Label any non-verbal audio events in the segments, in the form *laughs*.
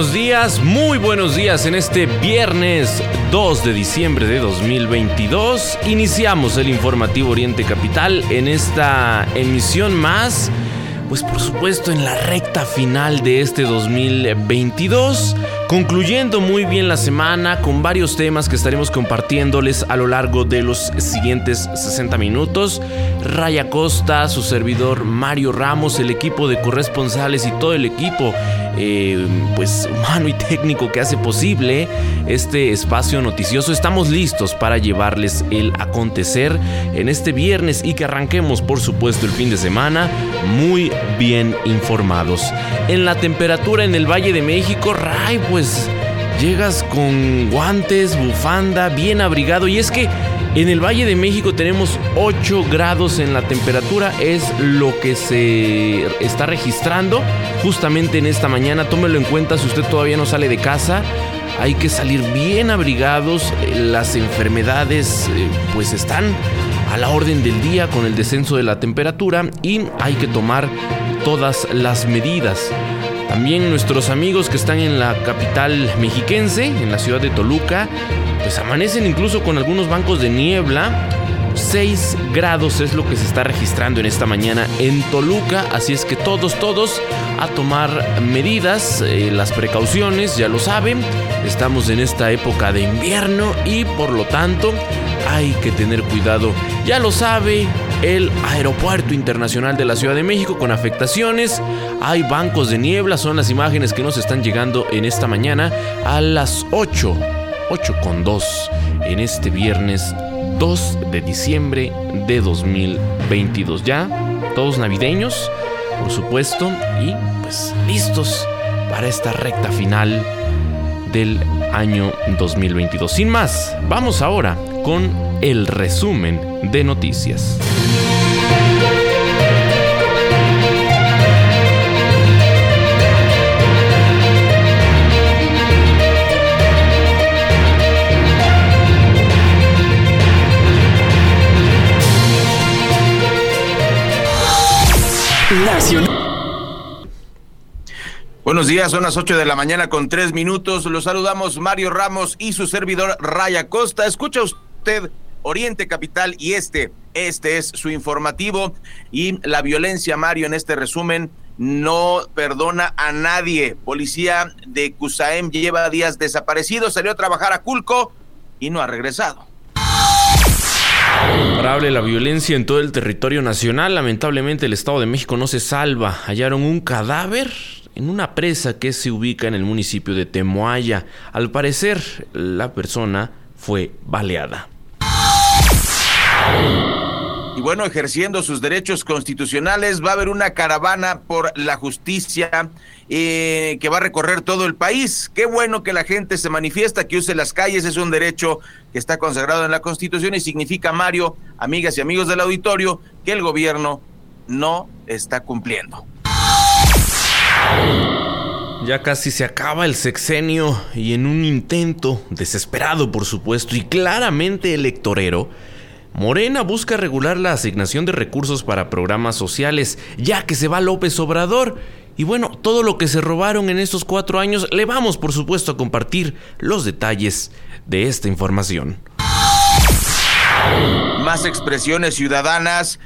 Buenos días, muy buenos días en este viernes 2 de diciembre de 2022. Iniciamos el informativo Oriente Capital en esta emisión más, pues por supuesto en la recta final de este 2022 concluyendo muy bien la semana con varios temas que estaremos compartiéndoles a lo largo de los siguientes 60 minutos. Raya Costa, su servidor Mario Ramos, el equipo de corresponsales y todo el equipo eh, pues humano y técnico que hace posible este espacio noticioso. Estamos listos para llevarles el acontecer en este viernes y que arranquemos por supuesto el fin de semana muy bien informados. En la temperatura en el Valle de México, Ray, pues llegas con guantes, bufanda, bien abrigado y es que en el Valle de México tenemos 8 grados en la temperatura, es lo que se está registrando justamente en esta mañana. Tómelo en cuenta si usted todavía no sale de casa. Hay que salir bien abrigados, las enfermedades eh, pues están a la orden del día con el descenso de la temperatura y hay que tomar todas las medidas. También nuestros amigos que están en la capital mexiquense, en la ciudad de Toluca, pues amanecen incluso con algunos bancos de niebla. 6 grados es lo que se está registrando en esta mañana en Toluca, así es que todos, todos a tomar medidas, eh, las precauciones, ya lo saben, estamos en esta época de invierno y por lo tanto hay que tener cuidado, ya lo sabe, el Aeropuerto Internacional de la Ciudad de México con afectaciones. Hay bancos de niebla, son las imágenes que nos están llegando en esta mañana a las 8, 8 con 2 en este viernes 2 de diciembre de 2022. Ya, todos navideños, por supuesto, y pues listos para esta recta final del año 2022. Sin más, vamos ahora con el resumen de noticias. Buenos días, son las 8 de la mañana con 3 minutos. Los saludamos Mario Ramos y su servidor Raya Costa. Escucha usted Oriente Capital y este, este es su informativo y la violencia, Mario, en este resumen no perdona a nadie. Policía de Cusaem lleva días desaparecido, salió a trabajar a Culco y no ha regresado. Imparable la violencia en todo el territorio nacional. Lamentablemente el Estado de México no se salva. Hallaron un cadáver en una presa que se ubica en el municipio de Temoaya. Al parecer, la persona fue baleada. Y bueno, ejerciendo sus derechos constitucionales, va a haber una caravana por la justicia eh, que va a recorrer todo el país. Qué bueno que la gente se manifiesta, que use las calles, es un derecho que está consagrado en la Constitución y significa, Mario, amigas y amigos del auditorio, que el gobierno no está cumpliendo. Ya casi se acaba el sexenio y en un intento desesperado, por supuesto, y claramente electorero, Morena busca regular la asignación de recursos para programas sociales, ya que se va López Obrador. Y bueno, todo lo que se robaron en estos cuatro años, le vamos por supuesto a compartir los detalles de esta información. Más expresiones ciudadanas.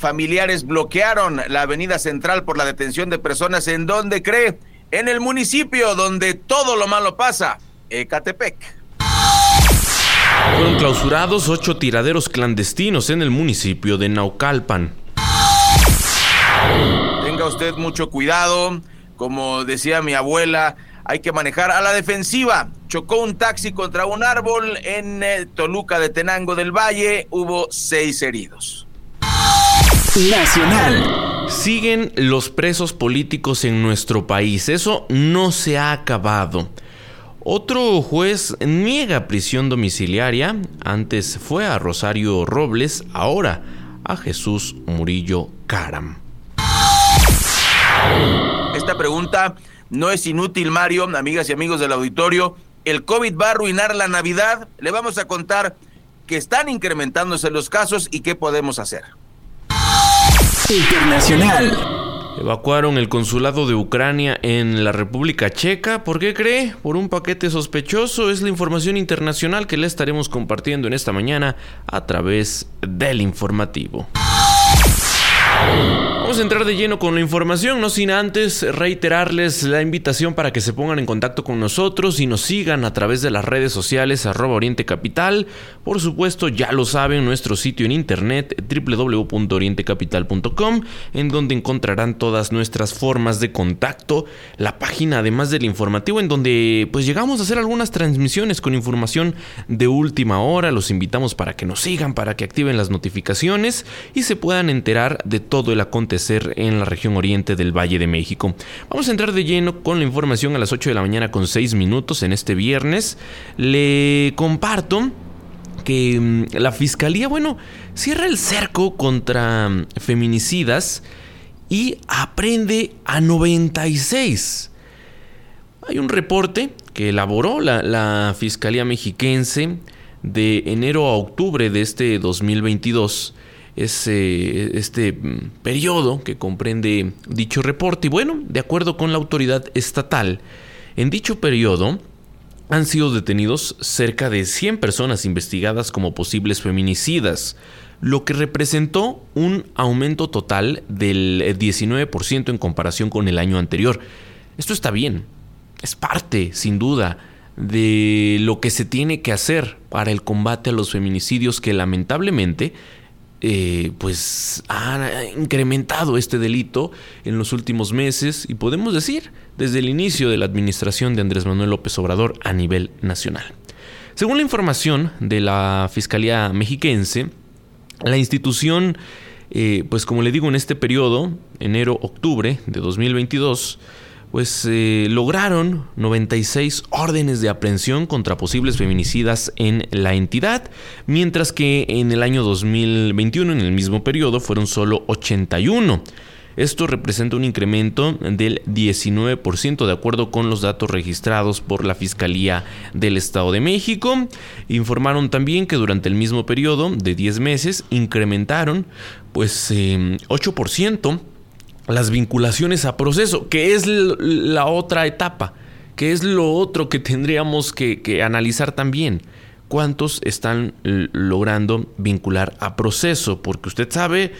Familiares bloquearon la avenida central por la detención de personas en donde cree, en el municipio donde todo lo malo pasa, Ecatepec. Fueron clausurados ocho tiraderos clandestinos en el municipio de Naucalpan. Tenga usted mucho cuidado, como decía mi abuela, hay que manejar a la defensiva. Chocó un taxi contra un árbol en Toluca de Tenango del Valle, hubo seis heridos. Nacional. Siguen los presos políticos en nuestro país, eso no se ha acabado. Otro juez niega prisión domiciliaria. Antes fue a Rosario Robles, ahora a Jesús Murillo Caram. Esta pregunta no es inútil, Mario, amigas y amigos del auditorio. ¿El COVID va a arruinar la Navidad? Le vamos a contar que están incrementándose los casos y qué podemos hacer. Internacional. Evacuaron el consulado de Ucrania en la República Checa. ¿Por qué cree? Por un paquete sospechoso. Es la información internacional que le estaremos compartiendo en esta mañana a través del informativo. Vamos a entrar de lleno con la información, no sin antes reiterarles la invitación para que se pongan en contacto con nosotros y nos sigan a través de las redes sociales arroba Oriente Capital. Por supuesto, ya lo saben, nuestro sitio en internet www.orientecapital.com, en donde encontrarán todas nuestras formas de contacto, la página además del informativo, en donde pues llegamos a hacer algunas transmisiones con información de última hora. Los invitamos para que nos sigan, para que activen las notificaciones y se puedan enterar de todo el acontecer en la región oriente del Valle de México. Vamos a entrar de lleno con la información a las 8 de la mañana con 6 minutos en este viernes. Le comparto que mm, la fiscalía, bueno, cierra el cerco contra mm, feminicidas y aprende a 96. Hay un reporte que elaboró la, la Fiscalía Mexiquense de enero a octubre de este 2022 es este mm, periodo que comprende dicho reporte. Y bueno, de acuerdo con la autoridad estatal, en dicho periodo han sido detenidos cerca de 100 personas investigadas como posibles feminicidas, lo que representó un aumento total del 19% en comparación con el año anterior. Esto está bien, es parte, sin duda, de lo que se tiene que hacer para el combate a los feminicidios que lamentablemente eh, pues ha incrementado este delito en los últimos meses y podemos decir desde el inicio de la administración de Andrés Manuel López Obrador a nivel nacional. Según la información de la Fiscalía Mexiquense, la institución, eh, pues como le digo, en este periodo, enero-octubre de 2022, pues eh, lograron 96 órdenes de aprehensión contra posibles feminicidas en la entidad, mientras que en el año 2021, en el mismo periodo, fueron solo 81. Esto representa un incremento del 19% de acuerdo con los datos registrados por la Fiscalía del Estado de México. Informaron también que durante el mismo periodo de 10 meses incrementaron pues 8% em, las vinculaciones a proceso, que es la otra etapa, que es lo otro que tendríamos que, analizar también. ¿Cuántos están logrando vincular a proceso? Porque usted sabe,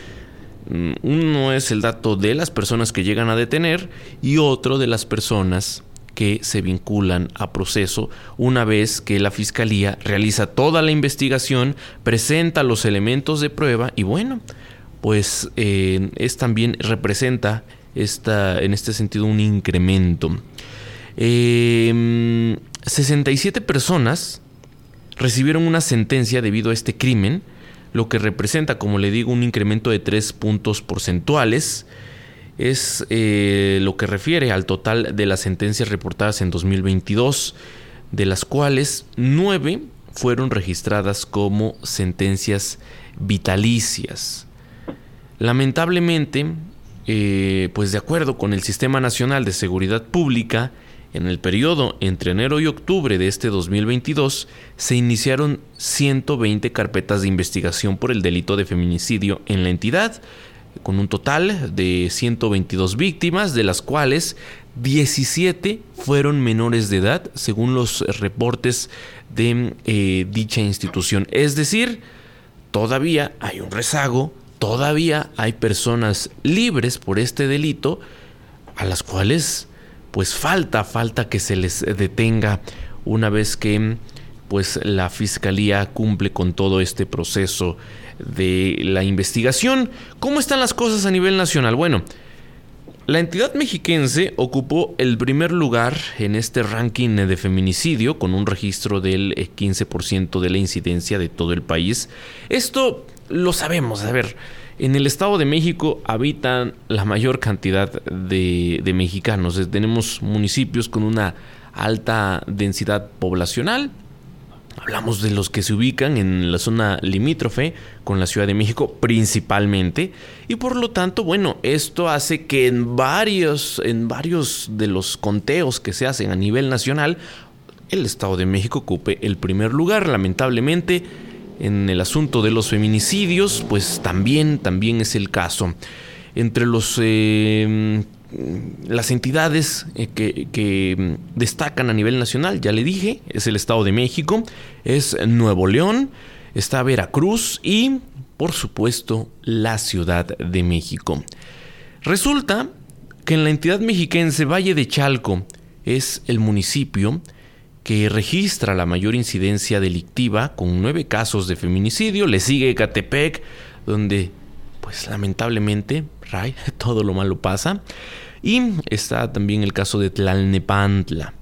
mm, uno es el dato de las personas que llegan a detener y otro de las personas que se vinculan a proceso una vez que la fiscalía realiza toda la investigación, presenta los elementos de prueba y bueno, pues eh, es también representa esta, en este sentido un incremento. 67 em, personas recibieron una sentencia debido a este crimen, lo que representa, como le digo, un incremento de 3 puntos porcentuales. Es eh, lo que refiere al total de las sentencias reportadas en 2022, de las cuales 9 fueron registradas como sentencias vitalicias. Lamentablemente, eh, pues de acuerdo con el Sistema Nacional de Seguridad Pública, en el periodo entre enero y octubre de este 2022 se iniciaron 120 carpetas de investigación por el delito de feminicidio en la entidad, con un total de 122 víctimas, de las cuales 17 fueron menores de edad, según los reportes de eh, dicha institución. Es decir, todavía hay un rezago todavía hay personas libres por este delito a las cuales pues falta, falta que se les detenga una vez que pues la fiscalía cumple con todo este proceso de la investigación. ¿Cómo están las cosas a nivel nacional? Bueno, la entidad mexiquense ocupó el primer lugar en este ranking de feminicidio con un registro del 15% de la incidencia de todo el país. Esto lo sabemos. A ver, en el Estado de México habitan la mayor cantidad de, mexicanos. Tenemos municipios con una alta densidad poblacional. Hablamos de los que se ubican en la zona limítrofe con la Ciudad de México principalmente y por lo tanto, bueno, esto hace que en varios en varios de los conteos que se hacen a nivel nacional el Estado de México ocupe el primer lugar, lamentablemente en el asunto de los feminicidios, pues también también es el caso. Entre los eh, las entidades eh, que, mm, destacan a nivel nacional, ya le dije, es el Estado de México, es Nuevo León, está Veracruz y, por supuesto, la Ciudad de México. Resulta que en la entidad mexiquense Valle de Chalco es el municipio que registra la mayor incidencia delictiva con nueve casos de feminicidio. Le sigue Ecatepec, donde pues lamentablemente, *laughs* todo lo malo pasa. Y está también el caso de Tlalnepantla.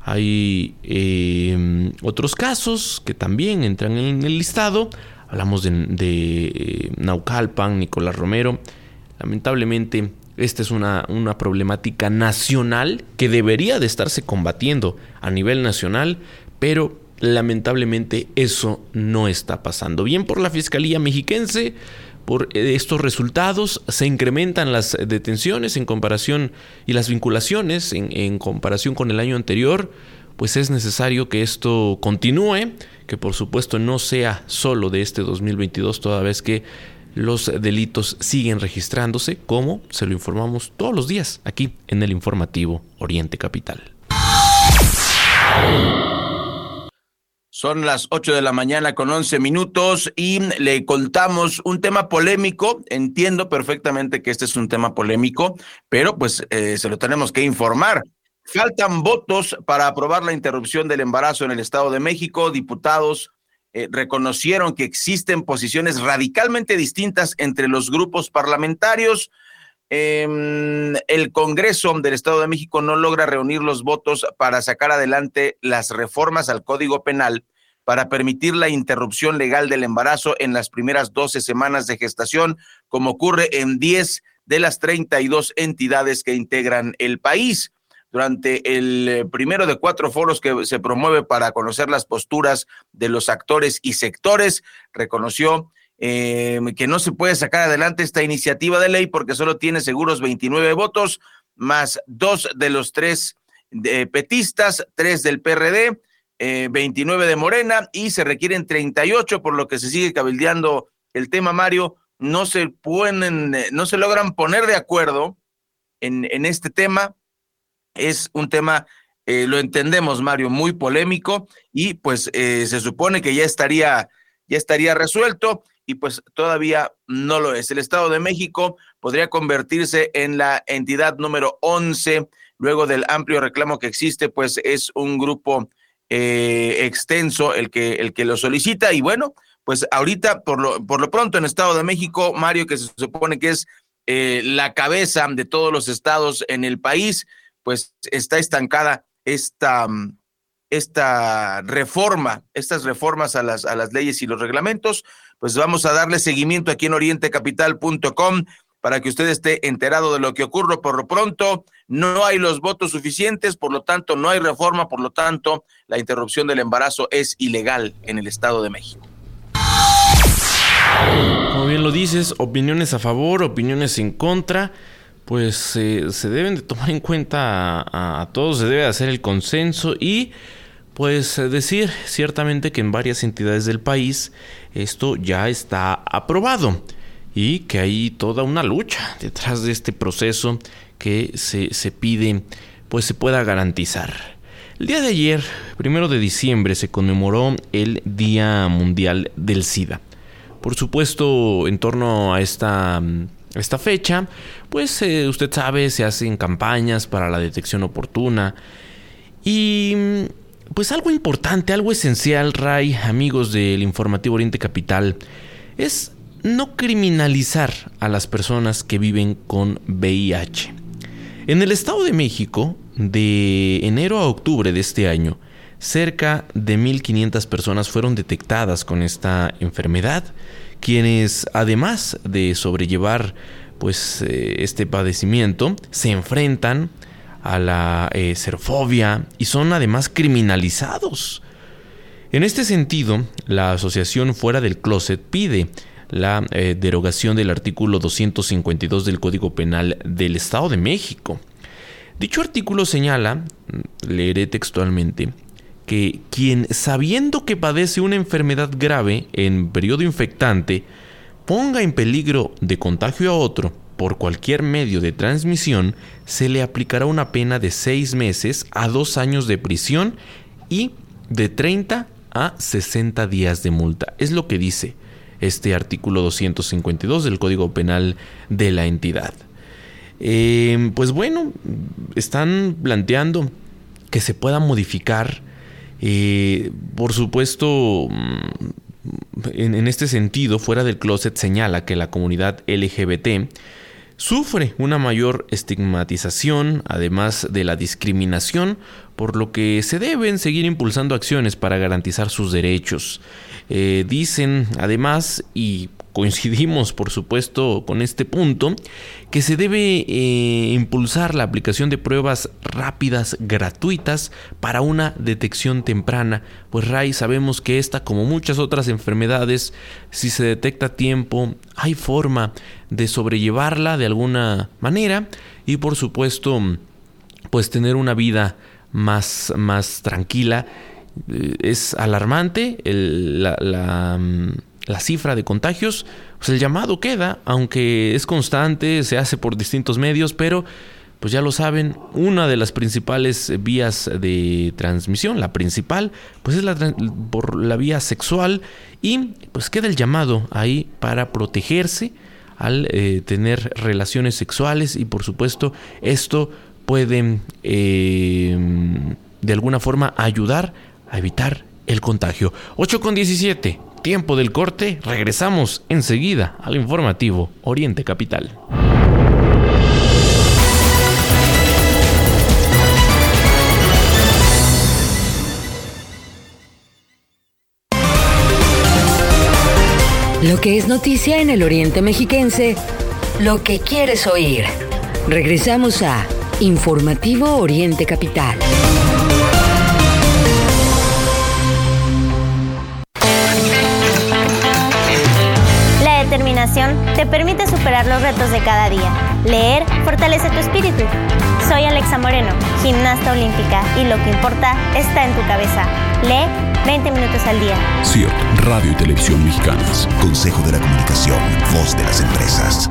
Hay em, otros casos que también entran en el listado. Hablamos de, de eh, Naucalpan, Nicolás Romero. Lamentablemente, esta es una, una, problemática nacional que debería de estarse combatiendo a nivel nacional, pero lamentablemente eso no está pasando. Bien por la Fiscalía Mexiquense, por estos resultados se incrementan las detenciones en comparación y las vinculaciones en, comparación con el año anterior, pues es necesario que esto continúe, que por supuesto no sea solo de este 2022, toda vez que los delitos siguen registrándose, como se lo informamos todos los días aquí en el informativo Oriente Capital. Son las 8 de la mañana con 11 minutos y le contamos un tema polémico. Entiendo perfectamente que este es un tema polémico, pero pues eh, se lo tenemos que informar. Faltan votos para aprobar la interrupción del embarazo en el Estado de México. Diputados eh, reconocieron que existen posiciones radicalmente distintas entre los grupos parlamentarios. Em, el Congreso del Estado de México no logra reunir los votos para sacar adelante las reformas al Código Penal para permitir la interrupción legal del embarazo en las primeras 12 semanas de gestación, como ocurre en 10 de las 32 entidades que integran el país. Durante el eh, primero de cuatro foros que se promueve para conocer las posturas de los actores y sectores, reconoció eh, que no se puede sacar adelante esta iniciativa de ley porque solo tiene seguros 29 votos, más dos de los tres de petistas, tres del PRD 29 eh, de Morena y se requieren 38, por lo que se sigue cabildeando el tema, Mario. No se eh, no se logran poner de acuerdo en este tema. Es un tema, eh, lo entendemos, Mario, muy polémico y pues se supone que ya estaría, ya estaría resuelto y pues todavía no lo es. El Estado de México podría convertirse en la entidad número 11 luego del amplio reclamo que existe, pues es un grupo eh, extenso el que, el que lo solicita. Y bueno, pues ahorita, por lo, por lo pronto, en Estado de México, Mario, que se supone que es eh, la cabeza de todos los estados en el país, pues está estancada esta, esta reforma, estas reformas a las, a las leyes y los reglamentos. Pues vamos a darle seguimiento aquí en orientecapital.com para que usted esté enterado de lo que ocurre. Por lo pronto, no hay los votos suficientes, por lo tanto, no hay reforma, por lo tanto, la interrupción del embarazo es ilegal en el Estado de México. Como bien lo dices, opiniones a favor, opiniones en contra, pues se deben de tomar en cuenta a, a, todos, se debe hacer el consenso y pues decir ciertamente que en varias entidades del país esto ya está aprobado y que hay toda una lucha detrás de este proceso que se, se pide pues se pueda garantizar. El día de ayer, primero de diciembre, se conmemoró el Día Mundial del SIDA. Por supuesto, en torno a esta, esta fecha, pues eh, usted sabe, se hacen campañas para la detección oportuna. Y pues algo importante, algo esencial, Ray, amigos del Informativo Oriente Capital, es no criminalizar a las personas que viven con VIH. En el Estado de México, de enero a octubre de este año, cerca de 1.500 personas fueron detectadas con esta enfermedad, quienes además de sobrellevar pues, eh, este padecimiento, se enfrentan a la eh, xerofobia y son además criminalizados. En este sentido, la asociación Fuera del Closet pide la eh, derogación del artículo 252 del Código Penal del Estado de México. Dicho artículo señala, leeré textualmente, que quien sabiendo que padece una enfermedad grave en periodo infectante, ponga en peligro de contagio a otro por cualquier medio de transmisión, se le aplicará una pena de seis meses a dos años de prisión y de 30 a 60 días de multa. Es lo que dice este artículo 252 del Código Penal de la entidad. Eh, pues bueno, están planteando que se pueda modificar, eh, por supuesto, mm, en, este sentido, fuera del closet señala que la comunidad LGBT sufre una mayor estigmatización, además de la discriminación, por lo que se deben seguir impulsando acciones para garantizar sus derechos. Eh, dicen además, y coincidimos por supuesto con este punto, que se debe eh, impulsar la aplicación de pruebas rápidas gratuitas para una detección temprana, pues Ray sabemos que esta como muchas otras enfermedades, si se detecta a tiempo, hay forma de sobrellevarla de alguna manera y por supuesto pues tener una vida más, más tranquila. Eh, es alarmante la mm, la cifra de contagios, pues el llamado queda, aunque es constante, se hace por distintos medios, pero pues ya lo saben, una de las principales vías de transmisión, la principal, pues es la, por la vía sexual y pues queda el llamado ahí para protegerse al eh, tener relaciones sexuales y por supuesto esto puede eh, de alguna forma ayudar a evitar el contagio. 8 con 17. Tiempo del corte, regresamos enseguida al informativo Oriente Capital. Lo que es noticia en el Oriente Mexiquense, lo que quieres oír. Regresamos a Informativo Oriente Capital. Te permite superar los retos de cada día. Leer fortalece tu espíritu. Soy Alexa Moreno, gimnasta olímpica, y lo que importa está en tu cabeza. Lee 20 minutos al día. CIRT, Radio y Televisión Mexicanas. Consejo de la Comunicación, voz de las empresas.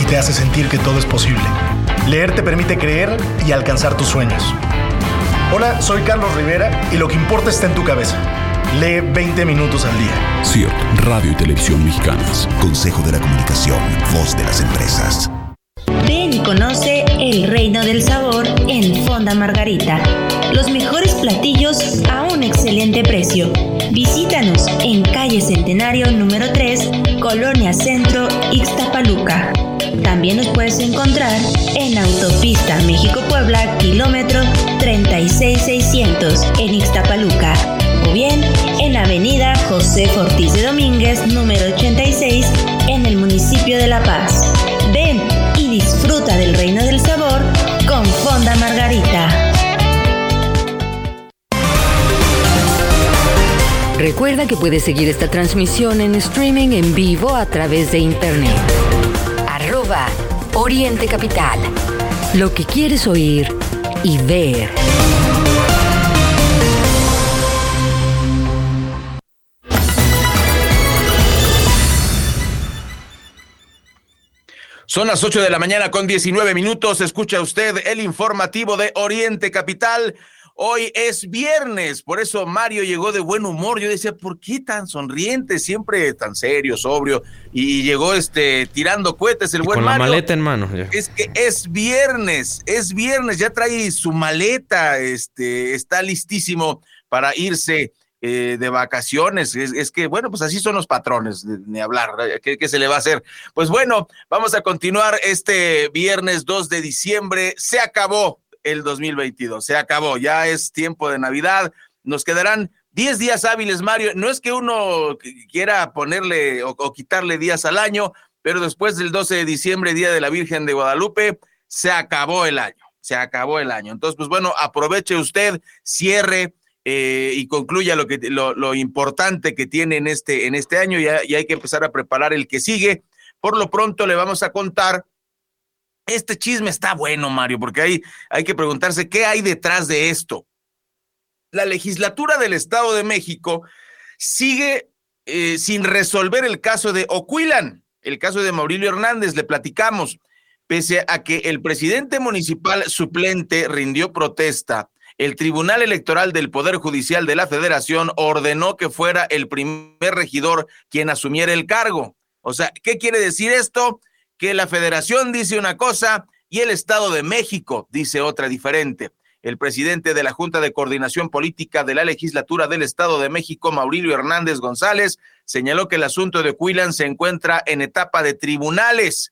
y te hace sentir que todo es posible. Leer te permite creer y alcanzar tus sueños. Hola, soy Carlos Rivera y lo que importa está en tu cabeza. Lee 20 minutos al día. CIRT, Radio y Televisión Mexicanas. Consejo de la Comunicación, voz de las empresas. Ven y conoce el reino del sabor en Fonda Margarita. Los mejores platillos a un excelente precio. Visítanos en calle Centenario número 3, Colonia Centro, Ixtapaluca. También nos puedes encontrar en Autopista México-Puebla, kilómetro 36600 en Ixtapaluca. O bien en Avenida José Ortiz de Domínguez, número 86, en el municipio de La Paz. Ven y disfruta del reino del sabor con Fonda Margarita. Recuerda que puedes seguir esta transmisión en streaming en vivo a través de internet Oriente Capital. Lo que quieres oír y ver. Son las 8 de la mañana con 19 minutos. Escucha usted el informativo de Oriente Capital. Hoy es viernes, por eso Mario llegó de buen humor. Yo decía, ¿por qué tan sonriente? Siempre tan serio, sobrio. Y llegó este tirando cohetes el buen con Mario. la maleta en mano. Es que es viernes, es viernes, ya trae su maleta, este, está listísimo para irse eh, de vacaciones. Es, que, bueno, pues así son los patrones, ni hablar, ¿Qué, ¿Qué, se le va a hacer? Pues bueno, vamos a continuar este viernes 2 de diciembre. Se acabó el 2022. Se acabó, ya es tiempo de Navidad. Nos quedarán 10 días hábiles, Mario. No es que uno quiera ponerle o, quitarle días al año, pero después del 12 de diciembre, Día de la Virgen de Guadalupe, se acabó el año. Se acabó el año. Entonces, pues bueno, aproveche usted, cierre. Eh, y concluya lo que lo, importante que tiene en este en este año y hay que empezar a preparar el que sigue. Por lo pronto le vamos a contar este chisme está bueno, Mario, porque hay, hay que preguntarse qué hay detrás de esto. La legislatura del Estado de México sigue eh, sin resolver el caso de Oquilan, el caso de Maurilio Hernández, le platicamos, pese a que el presidente municipal suplente rindió protesta. El Tribunal Electoral del Poder Judicial de la Federación ordenó que fuera el primer regidor quien asumiera el cargo. O sea, ¿qué quiere decir esto? Que la federación dice una cosa y el Estado de México dice otra diferente. El presidente de la Junta de Coordinación Política de la Legislatura del Estado de México, Maurilio Hernández González, señaló que el asunto de Cuilan se encuentra en etapa de tribunales.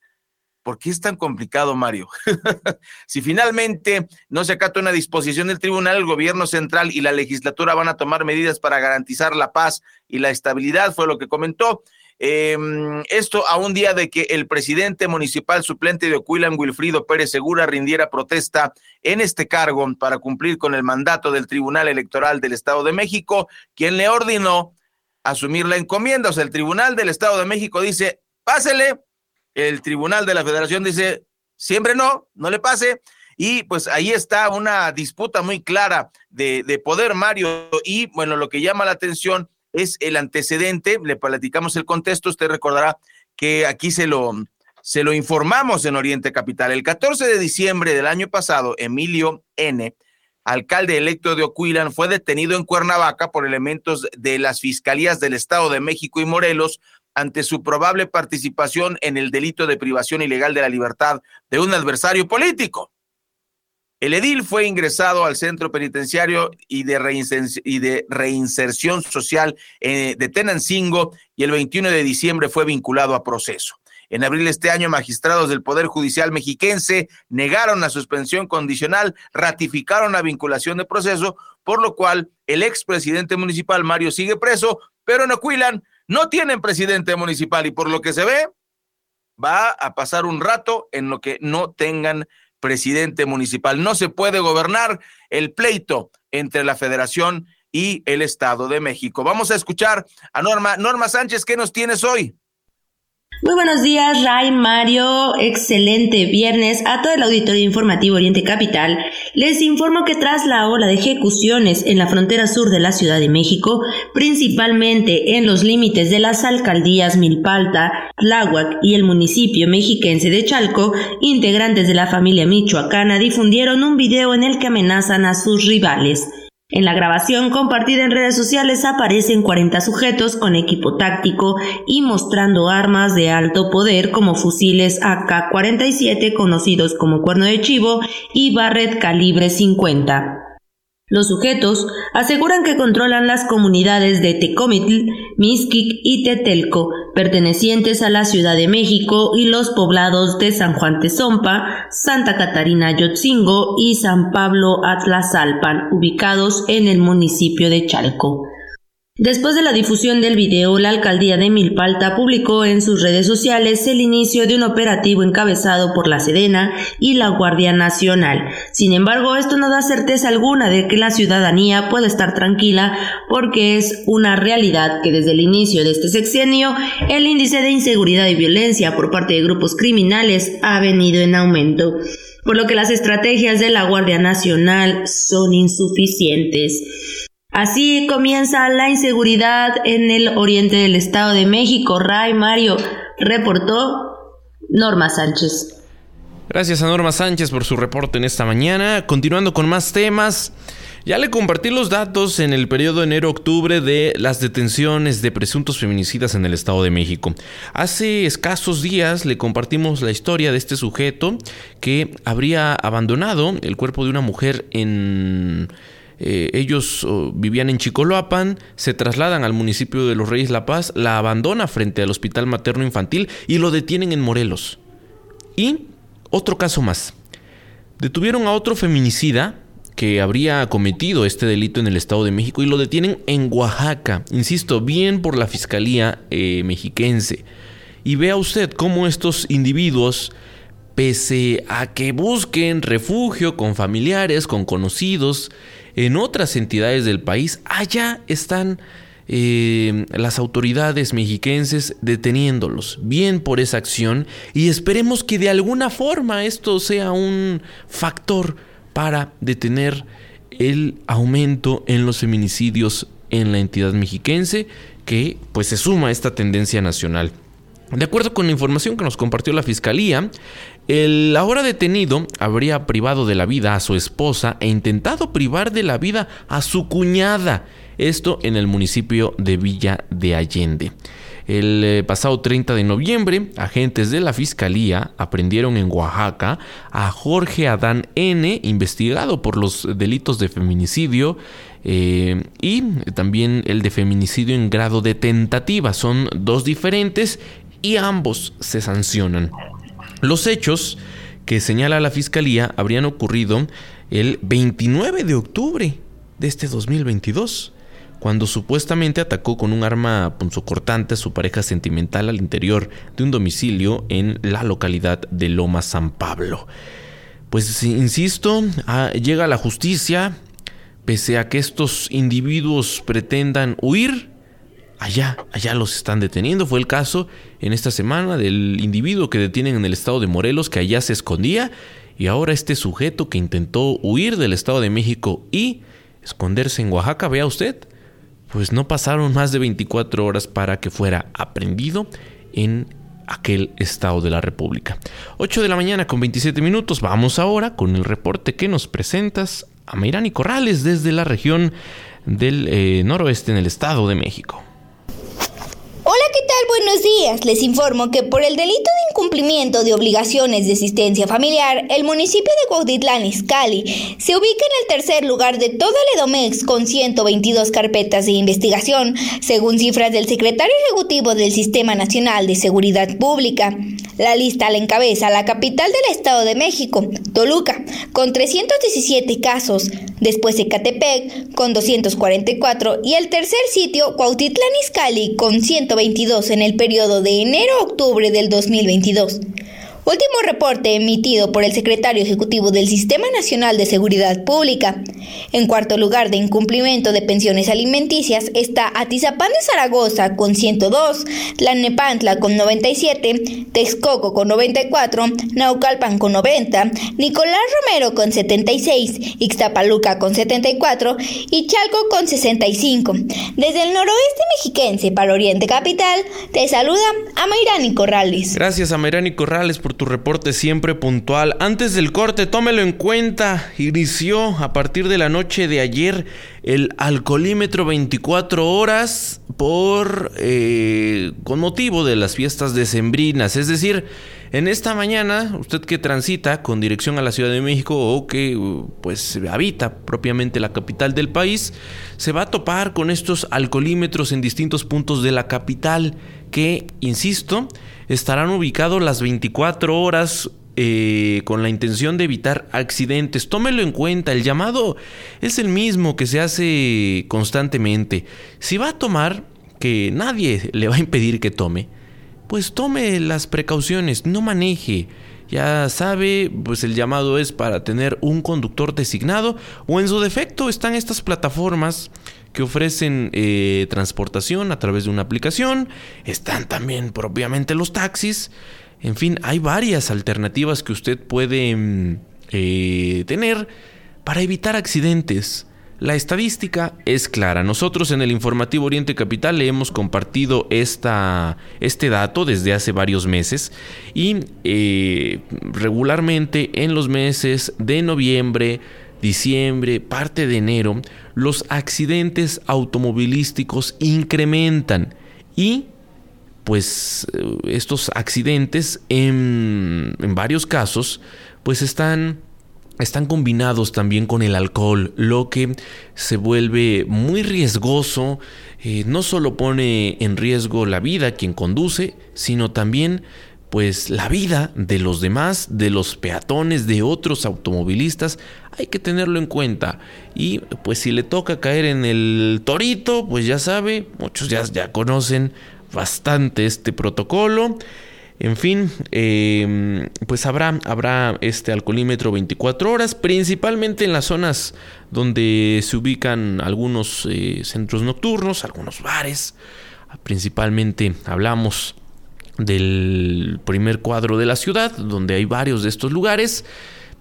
¿Por qué es tan complicado, Mario? *laughs* si finalmente no se acata una disposición del tribunal, el gobierno central y la legislatura van a tomar medidas para garantizar la paz y la estabilidad, fue lo que comentó. Em, esto a un día de que el presidente municipal suplente de Ocuilan, Wilfrido Pérez Segura, rindiera protesta en este cargo para cumplir con el mandato del Tribunal Electoral del Estado de México, quien le ordenó asumir la encomienda. O sea, el Tribunal del Estado de México dice, pásele. El Tribunal de la Federación dice, siempre no, no le pase. Y pues ahí está una disputa muy clara de, de poder, Mario. Y bueno, lo que llama la atención es el antecedente, le platicamos el contexto, usted recordará que aquí se lo, se lo informamos en Oriente Capital. El 14 de diciembre del año pasado, Emilio N., alcalde electo de Ocuilan, fue detenido en Cuernavaca por elementos de las fiscalías del Estado de México y Morelos ante su probable participación en el delito de privación ilegal de la libertad de un adversario político. El edil fue ingresado al centro penitenciario y de, reinserción, social eh, de Tenancingo y el 21 de diciembre fue vinculado a proceso. En abril de este año, magistrados del Poder Judicial mexiquense negaron la suspensión condicional, ratificaron la vinculación de proceso, por lo cual el expresidente municipal Mario sigue preso, pero en Aquilan no tienen presidente municipal y por lo que se ve, va a pasar un rato en lo que no tengan presidente municipal. No se puede gobernar el pleito entre la federación y el Estado de México. Vamos a escuchar a Norma. Norma Sánchez, ¿qué nos tienes hoy? Muy buenos días, Ray, Mario. Excelente viernes a todo el auditorio informativo Oriente Capital. Les informo que tras la ola de ejecuciones en la frontera sur de la Ciudad de México, principalmente en los límites de las alcaldías Milpalta, Tláhuac y el municipio mexiquense de Chalco, integrantes de la familia michoacana difundieron un video en el que amenazan a sus rivales. En la grabación compartida en redes sociales aparecen 40 sujetos con equipo táctico y mostrando armas de alto poder como fusiles AK-47 conocidos como cuerno de chivo y Barrett calibre 50. Los sujetos aseguran que controlan las comunidades de Tecomitl, Mixquic y Tetelco, pertenecientes a la Ciudad de México, y los poblados de San Juan Tezompa, Santa Catarina Yotzingo y San Pablo Atlasalpan, ubicados en el municipio de Chalco. Después de la difusión del video, la alcaldía de Milpalta publicó en sus redes sociales el inicio de un operativo encabezado por la Sedena y la Guardia Nacional. Sin embargo, esto no da certeza alguna de que la ciudadanía pueda estar tranquila porque es una realidad que desde el inicio de este sexenio el índice de inseguridad y violencia por parte de grupos criminales ha venido en aumento por lo que las estrategias de la Guardia Nacional son insuficientes. Así comienza la inseguridad en el oriente del Estado de México. Ray Mario reportó Norma Sánchez. Gracias a Norma Sánchez por su reporte en esta mañana. Continuando con más temas. Ya le compartí los datos en el periodo enero-octubre de las detenciones de presuntos feminicidas en el Estado de México. Hace escasos días le compartimos la historia de este sujeto que habría abandonado el cuerpo de una mujer en... Eh, ellos oh, vivían en Chicoloapan, se trasladan al municipio de Los Reyes La Paz, la abandona frente al Hospital Materno Infantil y lo detienen en Morelos. Y otro caso más. Detuvieron a otro feminicida que habría cometido este delito en el Estado de México y lo detienen en Oaxaca, insisto, bien por la Fiscalía eh, mexiquense. Y vea usted cómo estos individuos, pese a que busquen refugio con familiares, con conocidos, en otras entidades del país, allá están eh, las autoridades mexiquenses deteniéndolos, bien por esa acción, y esperemos que de alguna forma esto sea un factor para detener el aumento en los feminicidios en la entidad mexiquense que pues se suma a esta tendencia nacional. De acuerdo con la información que nos compartió la fiscalía, el ahora detenido habría privado de la vida a su esposa e intentado privar de la vida a su cuñada, esto en el municipio de Villa de Allende. El eh, pasado 30 de noviembre, agentes de la Fiscalía aprendieron en Oaxaca a Jorge Adán N., investigado por los delitos de feminicidio eh, y también el de feminicidio en grado de tentativa. Son dos diferentes y ambos se sancionan. Los hechos que señala la Fiscalía habrían ocurrido el 29 de octubre de este 2022 cuando supuestamente atacó con un arma punzocortante a su pareja sentimental al interior de un domicilio en la localidad de Loma San Pablo. Pues insisto, ah, llega la justicia, pese a que estos individuos pretendan huir, allá, allá los están deteniendo. Fue el caso en esta semana del individuo que detienen en el estado de Morelos, que allá se escondía, y ahora este sujeto que intentó huir del estado de México y esconderse en Oaxaca, vea usted, pues no pasaron más de 24 horas para que fuera aprendido en aquel estado de la República. 8 de la mañana con 27 minutos, vamos ahora con el reporte que nos presentas a Meirani Corrales desde la región del eh, noroeste en el Estado de México. Buenos días. Les informo que por el delito de incumplimiento de obligaciones de asistencia familiar, el municipio de Cuautitlán Izcalli se ubica en el tercer lugar de toda el Edomex con 122 carpetas de investigación, según cifras del secretario ejecutivo del Sistema Nacional de Seguridad Pública. La lista la encabeza la capital del Estado de México, Toluca, con 317 casos, después Ecatepec con 244 y el tercer sitio Cuautitlán Izcalli con 122 en el periodo de enero a octubre del 2022. Último reporte emitido por el secretario ejecutivo del Sistema Nacional de Seguridad Pública. En cuarto lugar de incumplimiento de pensiones alimenticias está Atizapán de Zaragoza con 102, Tlanepantla con 97, Texcoco con 94, Naucalpan con 90, Nicolás Romero con 76, Ixtapaluca con 74 y Chalco con 65. Desde el noroeste mexiquense para Oriente Capital, te saluda Amairani Corrales. Gracias Amairani Corrales por tu reporte siempre puntual. Antes del corte, tómelo en cuenta. Inició a partir de la noche de ayer el alcoholímetro 24 horas por eh, con motivo de las fiestas decembrinas. Es decir, en esta mañana, usted que transita con dirección a la Ciudad de México o que pues habita propiamente la capital del país, se va a topar con estos alcoholímetros en distintos puntos de la capital que, insisto, estarán ubicados las 24 horas eh, con la intención de evitar accidentes. Tómelo en cuenta, el llamado es el mismo que se hace constantemente. Si va a tomar, que nadie le va a impedir que tome, pues tome las precauciones, no maneje. Ya sabe, pues el llamado es para tener un conductor designado o en su defecto están estas plataformas que ofrecen eh, transportación a través de una aplicación. Están también propiamente los taxis. En fin, hay varias alternativas que usted puede mm, eh, tener para evitar accidentes. La estadística es clara. Nosotros en el informativo Oriente Capital le hemos compartido este dato desde hace varios meses y eh, regularmente en los meses de noviembre, diciembre, parte de enero, los accidentes automovilísticos incrementan y pues eh, estos accidentes en, en varios casos pues están están combinados también con el alcohol, lo que se vuelve muy riesgoso, eh, no solo pone en riesgo la vida quien conduce, sino también pues la vida de los demás, de los peatones, de otros automovilistas, hay que tenerlo en cuenta. Y pues si le toca caer en el torito, pues ya sabe, muchos ya, ya conocen bastante este protocolo. En fin, em, pues habrá, habrá este alcoholímetro 24 horas, principalmente en las zonas donde se ubican algunos eh, centros nocturnos, algunos bares. Principalmente hablamos del primer cuadro de la ciudad, donde hay varios de estos lugares,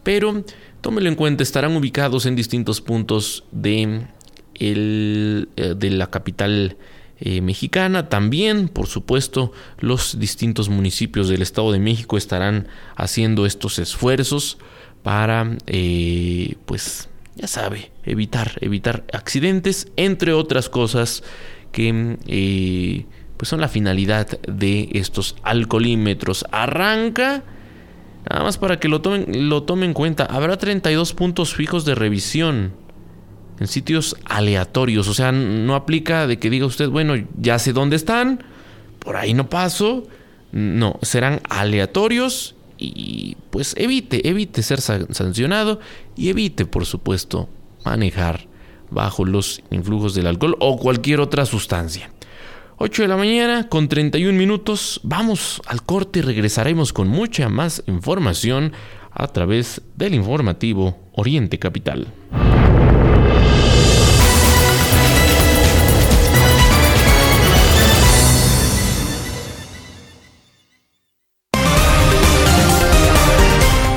pero tómelo en cuenta, estarán ubicados en distintos puntos de, el, eh, de la capital eh, mexicana. También, por supuesto, los distintos municipios del Estado de México estarán haciendo estos esfuerzos para, eh, pues, ya sabe, evitar, evitar accidentes, entre otras cosas que eh, pues son la finalidad de estos alcoholímetros. Arranca, nada más para que lo tomen, lo tomen en cuenta, habrá 32 puntos fijos de revisión en sitios aleatorios. O sea, no aplica de que diga usted, bueno, ya sé dónde están, por ahí no paso. No, serán aleatorios y pues evite, evite ser sancionado y evite, por supuesto, manejar bajo los influjos del alcohol o cualquier otra sustancia. 8 de la mañana con 31 minutos, vamos al corte y regresaremos con mucha más información a través del informativo Oriente Capital.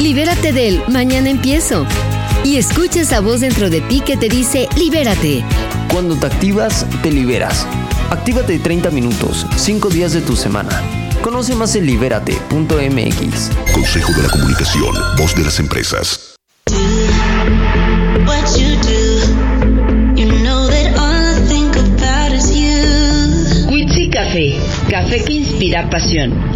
Libérate del mañana empiezo. Y escucha esa voz dentro de ti que te dice libérate. Cuando te activas, te liberas. Actívate 30 minutos, 5 días de tu semana. Conoce más en libérate.mx. Consejo de la Comunicación, voz de las empresas. Café, café que inspira pasión.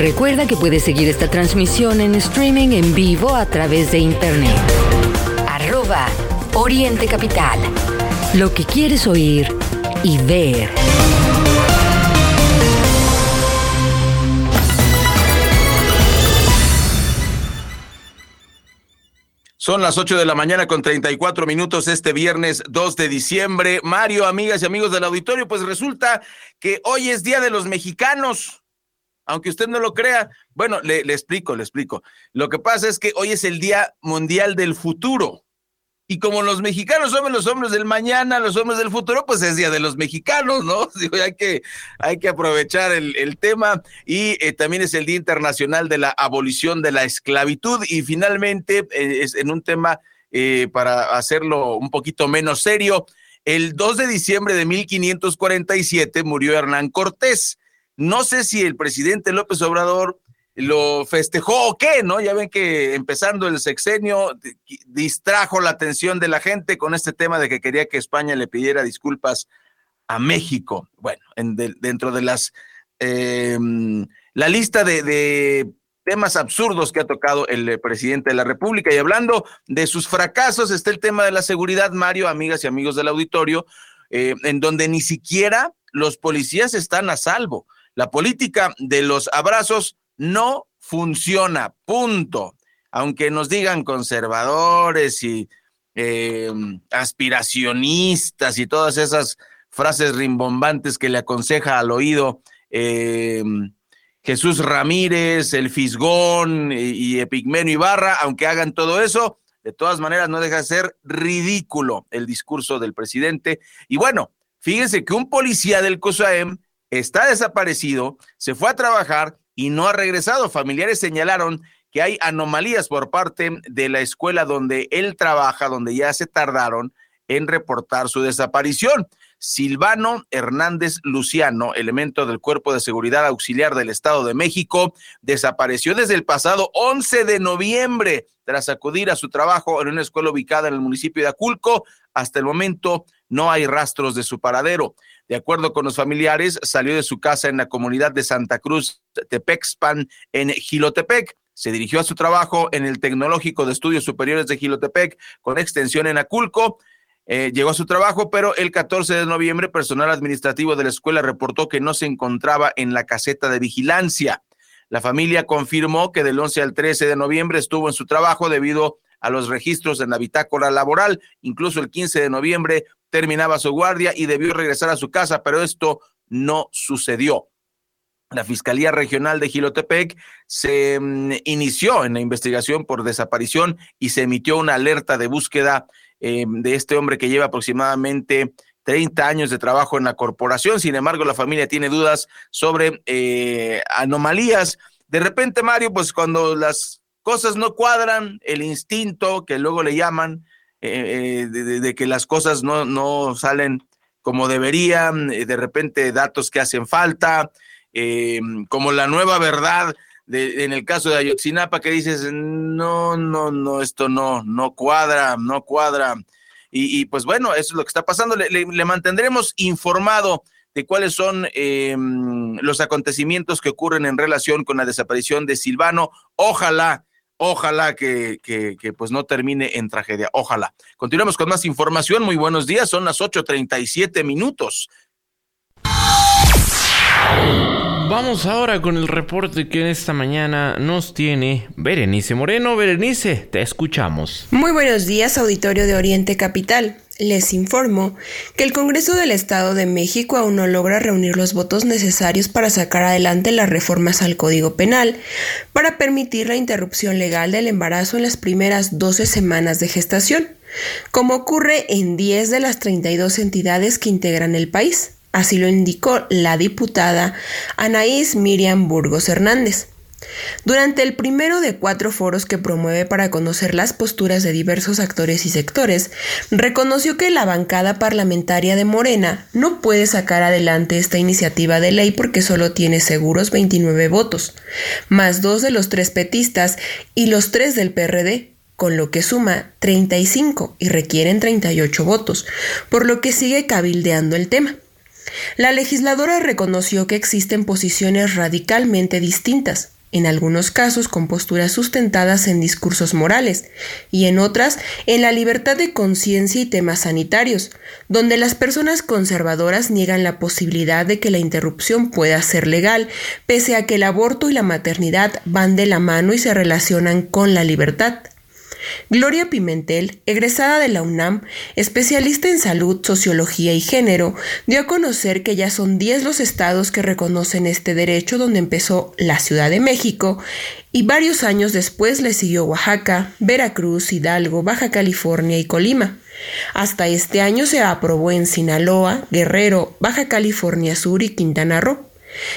Recuerda que puedes seguir esta transmisión en streaming en vivo a través de internet. Arroba Oriente Capital. Lo que quieres oír y ver. Son las 8 de la mañana con 34 minutos este viernes 2 de diciembre. Mario, amigas y amigos del auditorio, pues resulta que hoy es Día de los Mexicanos. Aunque usted no lo crea, bueno, le, explico, le explico. Lo que pasa es que hoy es el Día Mundial del Futuro. Y como los mexicanos somos los hombres del mañana, los hombres del futuro, pues es Día de los Mexicanos, ¿no? *laughs* Digo, hay, que, hay que aprovechar el, el tema. Y eh, también es el Día Internacional de la Abolición de la Esclavitud. Y finalmente, eh, es en un tema eh, para hacerlo un poquito menos serio, el 2 de diciembre de 1547 murió Hernán Cortés. No sé si el presidente López Obrador lo festejó o qué, ¿no? Ya ven que empezando el sexenio distrajo la atención de la gente con este tema de que quería que España le pidiera disculpas a México. Bueno, dentro de las em, la lista de, temas absurdos que ha tocado el presidente de la República. Y hablando de sus fracasos, está el tema de la seguridad, Mario, amigas y amigos del auditorio, eh, en donde ni siquiera los policías están a salvo. La política de los abrazos no funciona, punto. Aunque nos digan conservadores y eh, aspiracionistas y todas esas frases rimbombantes que le aconseja al oído eh, Jesús Ramírez, el Fisgón y, y Epigmenio Ibarra, aunque hagan todo eso, de todas maneras no deja de ser ridículo el discurso del presidente. Y bueno, fíjense que un policía del COSAEM está desaparecido, se fue a trabajar y no ha regresado. Familiares señalaron que hay anomalías por parte de la escuela donde él trabaja, donde ya se tardaron en reportar su desaparición. Silvano Hernández Luciano, elemento del Cuerpo de Seguridad Auxiliar del Estado de México, desapareció desde el pasado 11 de noviembre tras acudir a su trabajo en una escuela ubicada en el municipio de Aculco. Hasta el momento no hay rastros de su paradero. De acuerdo con los familiares, salió de su casa en la comunidad de Santa Cruz, Tepexpan, en Gilotepec. Se dirigió a su trabajo en el Tecnológico de Estudios Superiores de Gilotepec, con extensión en Aculco. Eh, llegó a su trabajo, pero el 14 de noviembre, personal administrativo de la escuela reportó que no se encontraba en la caseta de vigilancia. La familia confirmó que del 11 al 13 de noviembre estuvo en su trabajo debido a los registros en la bitácora laboral. Incluso el 15 de noviembre terminaba su guardia y debió regresar a su casa, pero esto no sucedió. La Fiscalía Regional de Gilotepec se mm, inició en la investigación por desaparición y se emitió una alerta de búsqueda eh, de este hombre que lleva aproximadamente 30 años de trabajo en la corporación. Sin embargo, la familia tiene dudas sobre eh, anomalías. De repente, Mario, pues cuando las cosas no cuadran, el instinto que luego le llaman, eh, eh, de, que las cosas no, no salen como deberían, eh, de repente datos que hacen falta, como la nueva verdad de, en el caso de Ayotzinapa que dices, no, no, no, esto no, no cuadra, no cuadra. Y, pues bueno, eso es lo que está pasando. Le, le, mantendremos informado de cuáles son los acontecimientos que ocurren en relación con la desaparición de Silvano. Ojalá Ojalá que, que, pues no termine en tragedia. Ojalá. Continuamos con más información. Muy buenos días. Son las 8:37 minutos. Vamos ahora con el reporte que en esta mañana nos tiene Berenice Moreno. Berenice, te escuchamos. Muy buenos días, auditorio de Oriente Capital. Les informo que el Congreso del Estado de México aún no logra reunir los votos necesarios para sacar adelante las reformas al Código Penal para permitir la interrupción legal del embarazo en las primeras 12 semanas de gestación, como ocurre en 10 de las 32 entidades que integran el país. Así lo indicó la diputada Anaís Miriam Burgos Hernández. Durante el primero de cuatro foros que promueve para conocer las posturas de diversos actores y sectores, reconoció que la bancada parlamentaria de Morena no puede sacar adelante esta iniciativa de ley porque solo tiene seguros 29 votos, más dos de los tres petistas y los tres del PRD, con lo que suma 35 y requieren 38 votos, por lo que sigue cabildeando el tema. La legisladora reconoció que existen posiciones radicalmente distintas, en algunos casos con posturas sustentadas en discursos morales y en otras en la libertad de conciencia y temas sanitarios, donde las personas conservadoras niegan la posibilidad de que la interrupción pueda ser legal, pese a que el aborto y la maternidad van de la mano y se relacionan con la libertad. Gloria Pimentel, egresada de la UNAM, especialista en salud, sociología y género, dio a conocer que ya son 10 los estados que reconocen este derecho donde empezó la Ciudad de México y varios años después le siguió Oaxaca, Veracruz, Hidalgo, Baja California y Colima. Hasta este año se aprobó en Sinaloa, Guerrero, Baja California Sur y Quintana Roo.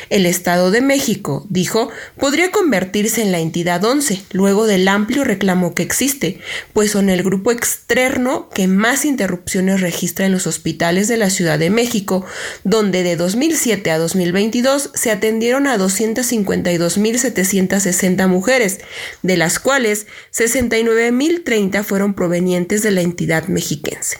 El Estado de México, dijo, podría convertirse en la entidad 11, luego del amplio reclamo que existe, pues son el grupo externo que más interrupciones registra en los hospitales de la Ciudad de México, donde de 2007 a 2022 se atendieron a 252.760 mujeres, de las cuales 69.030 fueron provenientes de la entidad mexiquense.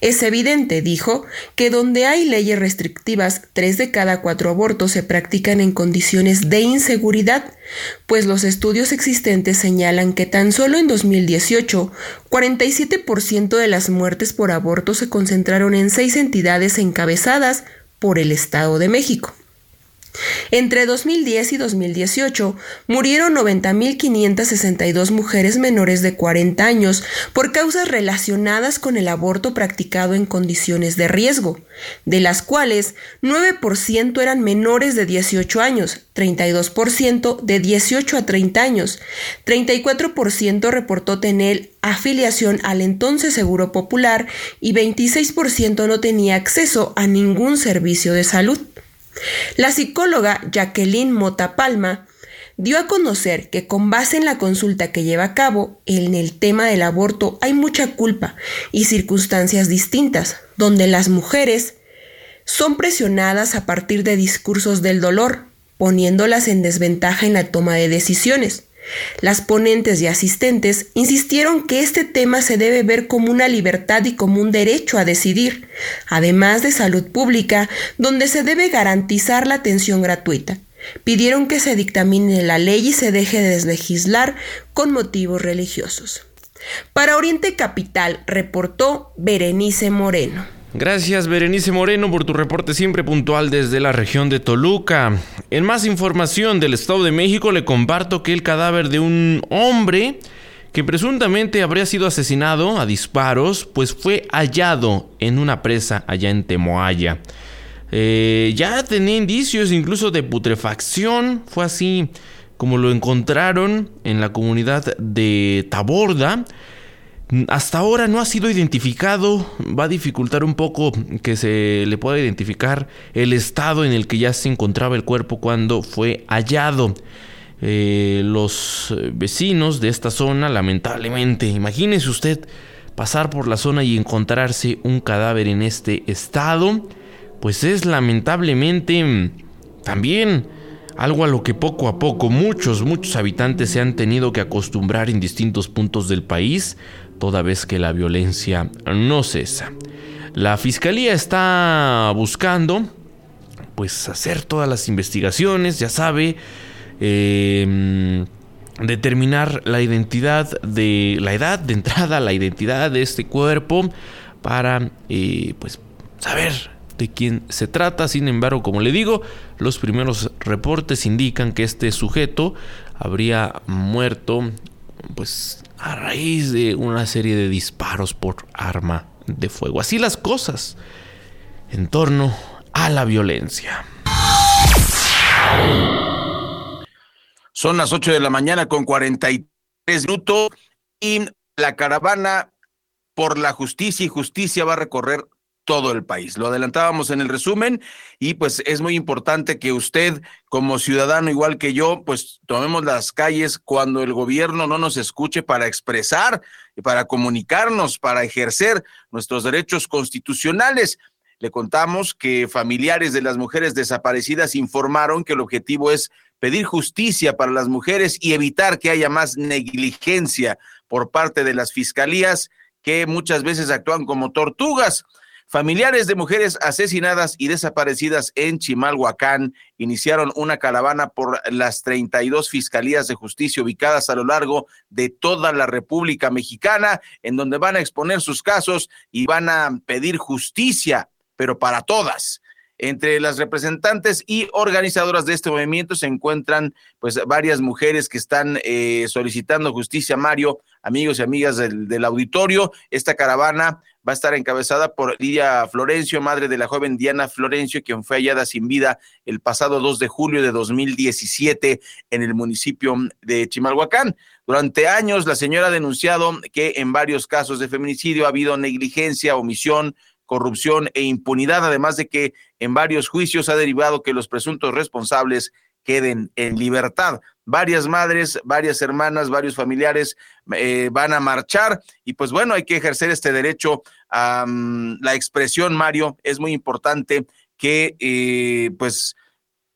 Es evidente, dijo, que donde hay leyes restrictivas, tres de cada cuatro abortos se practican en condiciones de inseguridad, pues los estudios existentes señalan que tan solo en 2018, 47% de las muertes por aborto se concentraron en seis entidades encabezadas por el Estado de México. Entre 2010 y 2018 murieron 90.562 mujeres menores de 40 años por causas relacionadas con el aborto practicado en condiciones de riesgo, de las cuales 9% eran menores de 18 años, 32% de 18 a 30 años, 34% reportó tener afiliación al entonces Seguro Popular y 26% no tenía acceso a ningún servicio de salud. La psicóloga Jacqueline Mota Palma dio a conocer que con base en la consulta que lleva a cabo en el tema del aborto hay mucha culpa y circunstancias distintas, donde las mujeres son presionadas a partir de discursos del dolor, poniéndolas en desventaja en la toma de decisiones. Las ponentes y asistentes insistieron que este tema se debe ver como una libertad y como un derecho a decidir, además de salud pública, donde se debe garantizar la atención gratuita. Pidieron que se dictamine la ley y se deje de deslegislar con motivos religiosos. Para Oriente Capital reportó Berenice Moreno. Gracias Berenice Moreno por tu reporte siempre puntual desde la región de Toluca. En más información del Estado de México le comparto que el cadáver de un hombre que presuntamente habría sido asesinado a disparos, pues fue hallado en una presa allá en Temoaya. Eh, ya tenía indicios incluso de putrefacción, fue así como lo encontraron en la comunidad de Taborda. Hasta ahora no ha sido identificado, va a dificultar un poco que se le pueda identificar el estado en el que ya se encontraba el cuerpo cuando fue hallado. Eh, los vecinos de esta zona, lamentablemente, imagínese usted pasar por la zona y encontrarse un cadáver en este estado, pues es lamentablemente mm, también algo a lo que poco a poco muchos, muchos habitantes se han tenido que acostumbrar en distintos puntos del país, toda vez que la violencia no cesa. La fiscalía está buscando, pues, hacer todas las investigaciones, ya sabe, em, determinar la identidad de la edad de entrada, la identidad de este cuerpo, para, eh, pues, saber de quién se trata. Sin embargo, como le digo, los primeros reportes indican que este sujeto habría muerto pues a raíz de una serie de disparos por arma de fuego. Así las cosas en torno a la violencia. Son las 8 de la mañana con 43 minutos y la caravana por la justicia y justicia va a recorrer todo el país. Lo adelantábamos en el resumen y pues es muy importante que usted como ciudadano igual que yo pues tomemos las calles cuando el gobierno no nos escuche para expresar y para comunicarnos, para ejercer nuestros derechos constitucionales. Le contamos que familiares de las mujeres desaparecidas informaron que el objetivo es pedir justicia para las mujeres y evitar que haya más negligencia por parte de las fiscalías que muchas veces actúan como tortugas. Familiares de mujeres asesinadas y desaparecidas en Chimalhuacán iniciaron una caravana por las 32 fiscalías de justicia ubicadas a lo largo de toda la República Mexicana, en donde van a exponer sus casos y van a pedir justicia, pero para todas. Entre las representantes y organizadoras de este movimiento se encuentran pues varias mujeres que están eh, solicitando justicia, Mario, amigos y amigas del, auditorio. Esta caravana va a estar encabezada por Lidia Florencio, madre de la joven Diana Florencio, quien fue hallada sin vida el pasado 2 de julio de 2017 en el municipio de Chimalhuacán. Durante años, la señora ha denunciado que en varios casos de feminicidio ha habido negligencia, omisión, corrupción e impunidad, además de que en varios juicios ha derivado que los presuntos responsables queden en libertad. Varias madres, varias hermanas, varios familiares eh, van a marchar y pues bueno, hay que ejercer este derecho a la expresión, Mario. Es muy importante que eh, pues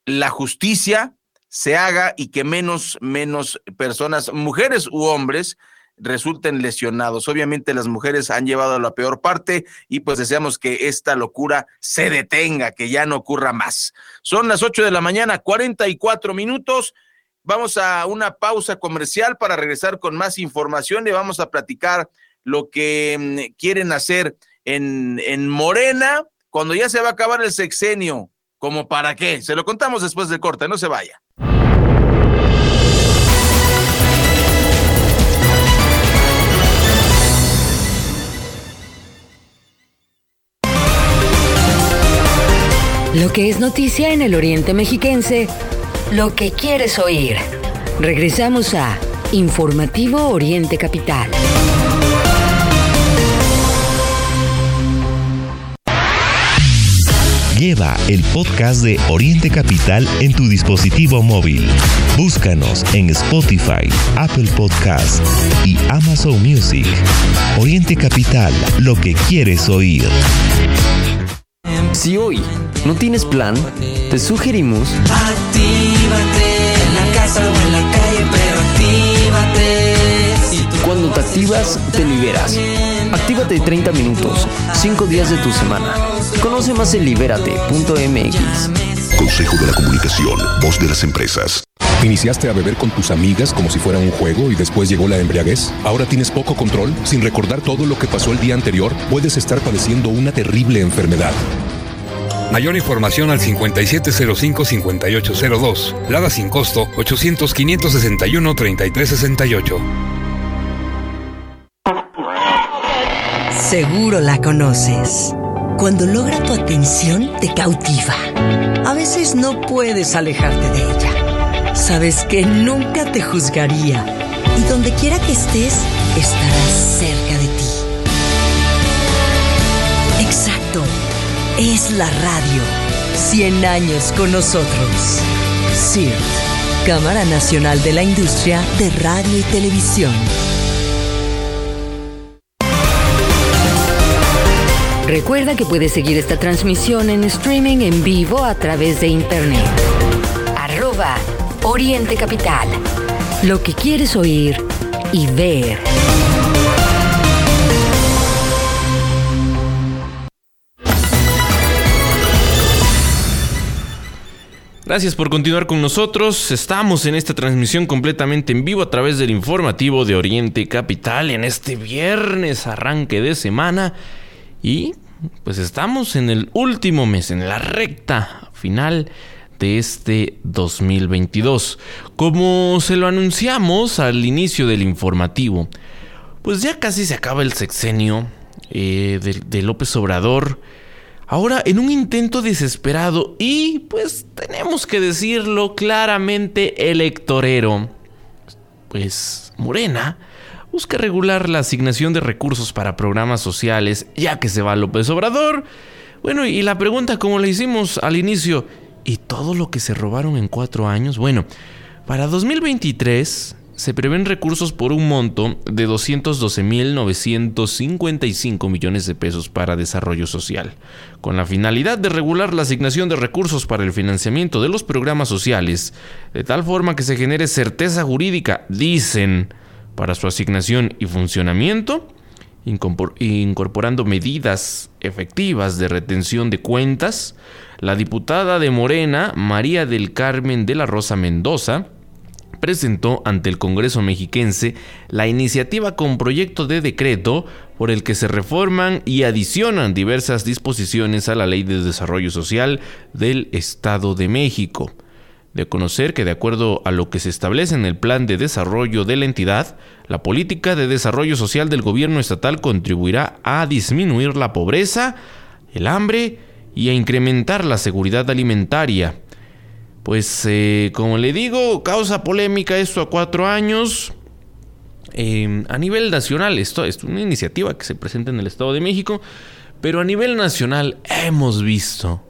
la justicia se haga y que menos, menos personas, mujeres u hombres, resulten lesionados. Obviamente las mujeres han llevado la peor parte y pues deseamos que esta locura se detenga, que ya no ocurra más. Son las 8 de la mañana, 44 minutos. Vamos a una pausa comercial para regresar con más información y vamos a platicar lo que mm, quieren hacer en, en Morena cuando ya se va a acabar el sexenio. ¿Como para qué? Se lo contamos después del corte, no se vaya. Lo que es noticia en el Oriente Mexiquense, lo que quieres oír. Regresamos a Informativo Oriente Capital. Lleva el podcast de Oriente Capital en tu dispositivo móvil. Búscanos en Spotify, Apple Podcast y Amazon Music. Oriente Capital, lo que quieres oír. Si hoy no tienes plan, te sugerimos Actívate en la casa o en la calle, pero actívate. Cuando te activas, te liberas. Actívate 30 minutos, 5 días de tu semana. Conoce más en libérate.mx. Consejo de la Comunicación, voz de las empresas. ¿Iniciaste a beber con tus amigas como si fuera un juego y después llegó la embriaguez? ¿Ahora tienes poco control? Sin recordar todo lo que pasó el día anterior, puedes estar padeciendo una terrible enfermedad. Mayor información al 5705-5802. Lada sin costo 800-561-3368. Seguro la conoces. Cuando logra tu atención, te cautiva. A veces no puedes alejarte de ella. Sabes que nunca te juzgaría. Y donde quiera que estés, estará cerca de ti. Exacto. Es la radio. 100 años con nosotros. CIRT, Cámara Nacional de la Industria de Radio y Televisión. Recuerda que puedes seguir esta transmisión en streaming en vivo a través de internet. Arroba Oriente Capital. Lo que quieres oír y ver. Gracias por continuar con nosotros. Estamos en esta transmisión completamente en vivo a través del informativo de Oriente Capital en este viernes arranque de semana. Y pues estamos en el último mes, en la recta final de este 2022. Como se lo anunciamos al inicio del informativo, pues ya casi se acaba el sexenio eh, de, de López Obrador. Ahora, en un intento desesperado y, pues, tenemos que decirlo claramente, electorero, pues, Morena busca regular la asignación de recursos para programas sociales, ya que se va López Obrador. Bueno, y la pregunta, como le hicimos al inicio, ¿y todo lo que se robaron en cuatro años? Bueno, para 2023 se prevén recursos por un monto de 212.955 millones de pesos para desarrollo social, con la finalidad de regular la asignación de recursos para el financiamiento de los programas sociales, de tal forma que se genere certeza jurídica, dicen, para su asignación y funcionamiento, incorporando medidas efectivas de retención de cuentas, la diputada de Morena, María del Carmen de la Rosa Mendoza, presentó ante el Congreso mexiquense la iniciativa con proyecto de decreto por el que se reforman y adicionan diversas disposiciones a la Ley de Desarrollo Social del Estado de México. De conocer que de acuerdo a lo que se establece en el plan de desarrollo de la entidad, la política de desarrollo social del gobierno estatal contribuirá a disminuir la pobreza, el hambre y a incrementar la seguridad alimentaria pues eh, como le digo, causa polémica esto a cuatro años. Em, a nivel nacional, esto es una iniciativa que se presenta en el Estado de México, Pero a nivel nacional hemos visto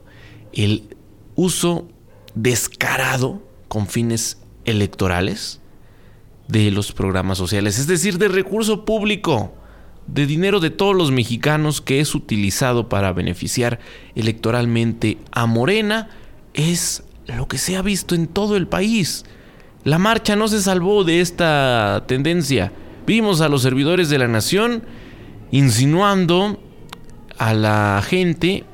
el uso descarado con fines electorales de los programas sociales, es decir, de recurso público, de dinero de todos los mexicanos que es utilizado para beneficiar electoralmente a Morena, es lo que se ha visto en todo el país. La marcha no se salvó de esta tendencia. Vimos a los servidores de la nación insinuando a la gente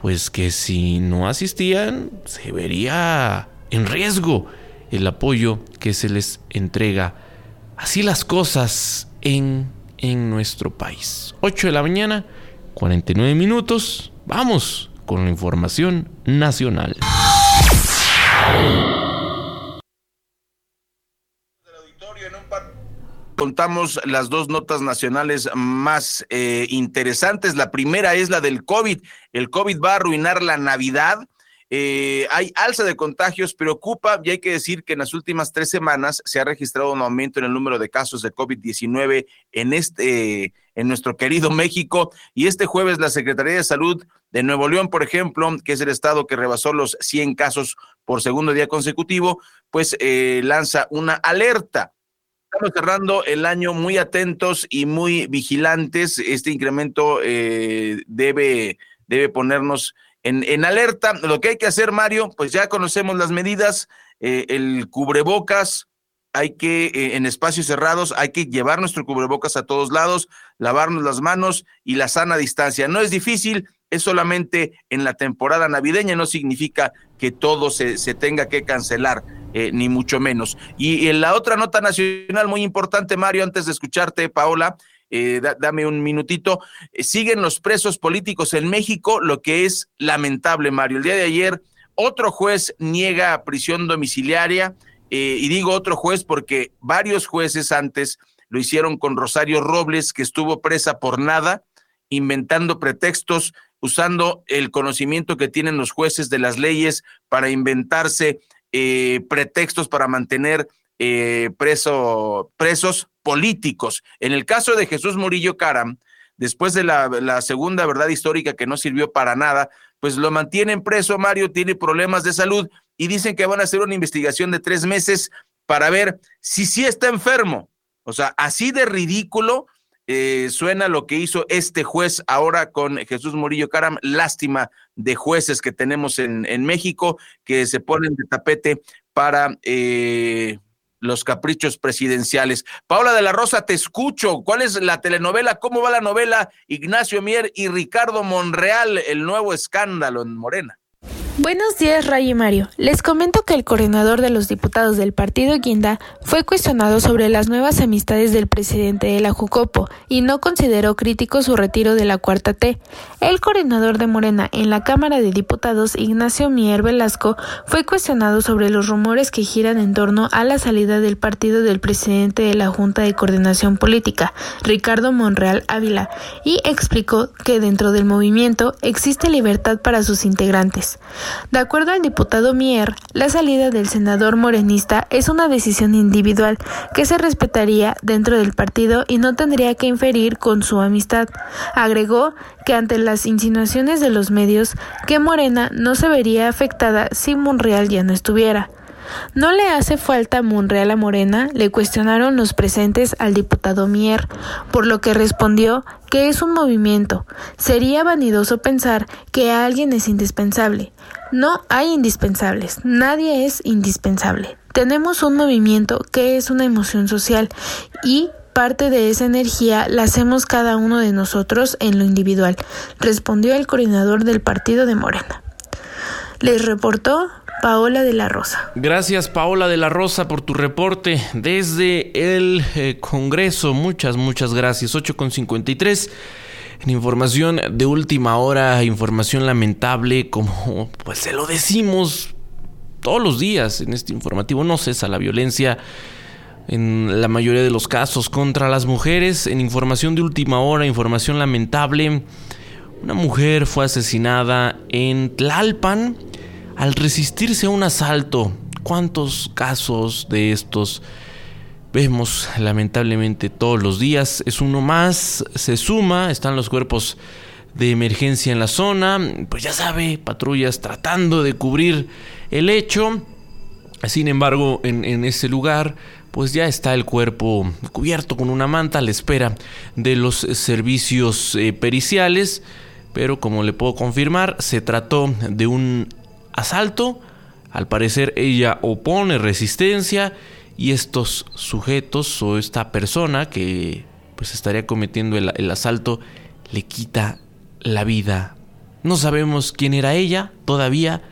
pues que si no asistían se vería en riesgo el apoyo que se les entrega. Así las cosas en, en nuestro país. 8 de la mañana, 49 minutos. Vamos con la información nacional. Contamos las dos notas nacionales más eh, interesantes. La primera es la del COVID. El COVID va a arruinar la Navidad. Eh, hay alza de contagios, preocupa y hay que decir que en las últimas tres semanas se ha registrado un aumento en el número de casos de COVID-19 en este, en nuestro querido México. Y este jueves la Secretaría de Salud de Nuevo León, por ejemplo, que es el estado que rebasó los 100 casos por segundo día consecutivo, pues eh, lanza una alerta. Estamos cerrando el año muy atentos y muy vigilantes. Este incremento eh, debe, debe ponernos en, alerta. Lo que hay que hacer, Mario, pues ya conocemos las medidas, eh, el cubrebocas, hay que, eh, en espacios cerrados, hay que llevar nuestro cubrebocas a todos lados, lavarnos las manos y la sana distancia. No es difícil, es solamente en la temporada navideña, no significa que todo se, se tenga que cancelar, eh, ni mucho menos. Y en la otra nota nacional muy importante, Mario, antes de escucharte, Paola, eh, dame un minutito. Eh, siguen los presos políticos en México, lo que es lamentable, Mario. El día de ayer, otro juez niega prisión domiciliaria, eh, y digo otro juez porque varios jueces antes lo hicieron con Rosario Robles, que estuvo presa por nada, inventando pretextos, usando el conocimiento que tienen los jueces de las leyes para inventarse pretextos para mantener preso, presos políticos. En el caso de Jesús Murillo Caram, después de la, segunda verdad histórica que no sirvió para nada, pues lo mantienen preso, Mario tiene problemas de salud y dicen que van a hacer una investigación de tres meses para ver si sí está enfermo. O sea, así de ridículo eh, suena lo que hizo este juez ahora con Jesús Murillo Caram. Lástima de jueces que tenemos en, en México que se ponen de tapete para eh, los caprichos presidenciales. Paula de la Rosa, te escucho. ¿Cuál es la telenovela? ¿Cómo va la novela? Ignacio Mier y Ricardo Monreal, el nuevo escándalo en Morena. Buenos días, Ray y Mario. Les comento que el coordinador de los diputados del partido Guinda fue cuestionado sobre las nuevas amistades del presidente de la Jucopo y no consideró crítico su retiro de la cuarta T. El coordinador de Morena en la Cámara de Diputados, Ignacio Mier Velasco, fue cuestionado sobre los rumores que giran en torno a la salida del partido del presidente de la Junta de Coordinación Política, Ricardo Monreal Ávila, y explicó que dentro del movimiento existe libertad para sus integrantes. De acuerdo al diputado Mier, la salida del senador morenista es una decisión individual que se respetaría dentro del partido y no tendría que inferir con su amistad. Agregó que ante las insinuaciones de los medios que Morena no se vería afectada si Monreal ya no estuviera. ¿No le hace falta Monreal a Morena? Le cuestionaron los presentes al diputado Mier, por lo que respondió que es un movimiento. Sería vanidoso pensar que alguien es indispensable. No hay indispensables, nadie es indispensable. Tenemos un movimiento que es una emoción social y parte de esa energía la hacemos cada uno de nosotros en lo individual, respondió el coordinador del partido de Morena. Les reportó Paola de la Rosa. Gracias Paola de la Rosa por tu reporte desde el eh, Congreso. Muchas, muchas gracias. 8.53. En información de última hora, información lamentable, como pues se lo decimos todos los días en este informativo, no cesa la violencia en la mayoría de los casos contra las mujeres. En información de última hora, información lamentable, una mujer fue asesinada en Tlalpan al resistirse a un asalto. ¿Cuántos casos de estos vemos lamentablemente todos los días? Es uno más, se suma, están los cuerpos de emergencia en la zona. Pues ya sabe, patrullas tratando de cubrir el hecho. Sin embargo, en, ese lugar, pues ya está el cuerpo cubierto con una manta a la espera de los servicios eh, periciales. Pero como le puedo confirmar, se trató de un asalto. Al parecer ella opone resistencia y estos sujetos o esta persona que pues estaría cometiendo el, el asalto le quita la vida. No sabemos quién era ella todavía,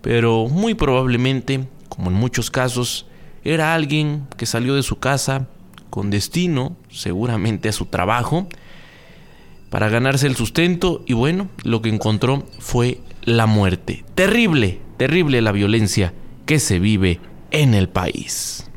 pero muy probablemente, como en muchos casos, era alguien que salió de su casa con destino, seguramente a su trabajo, para ganarse el sustento y bueno, lo que encontró fue la muerte. Terrible, terrible la violencia que se vive en el país.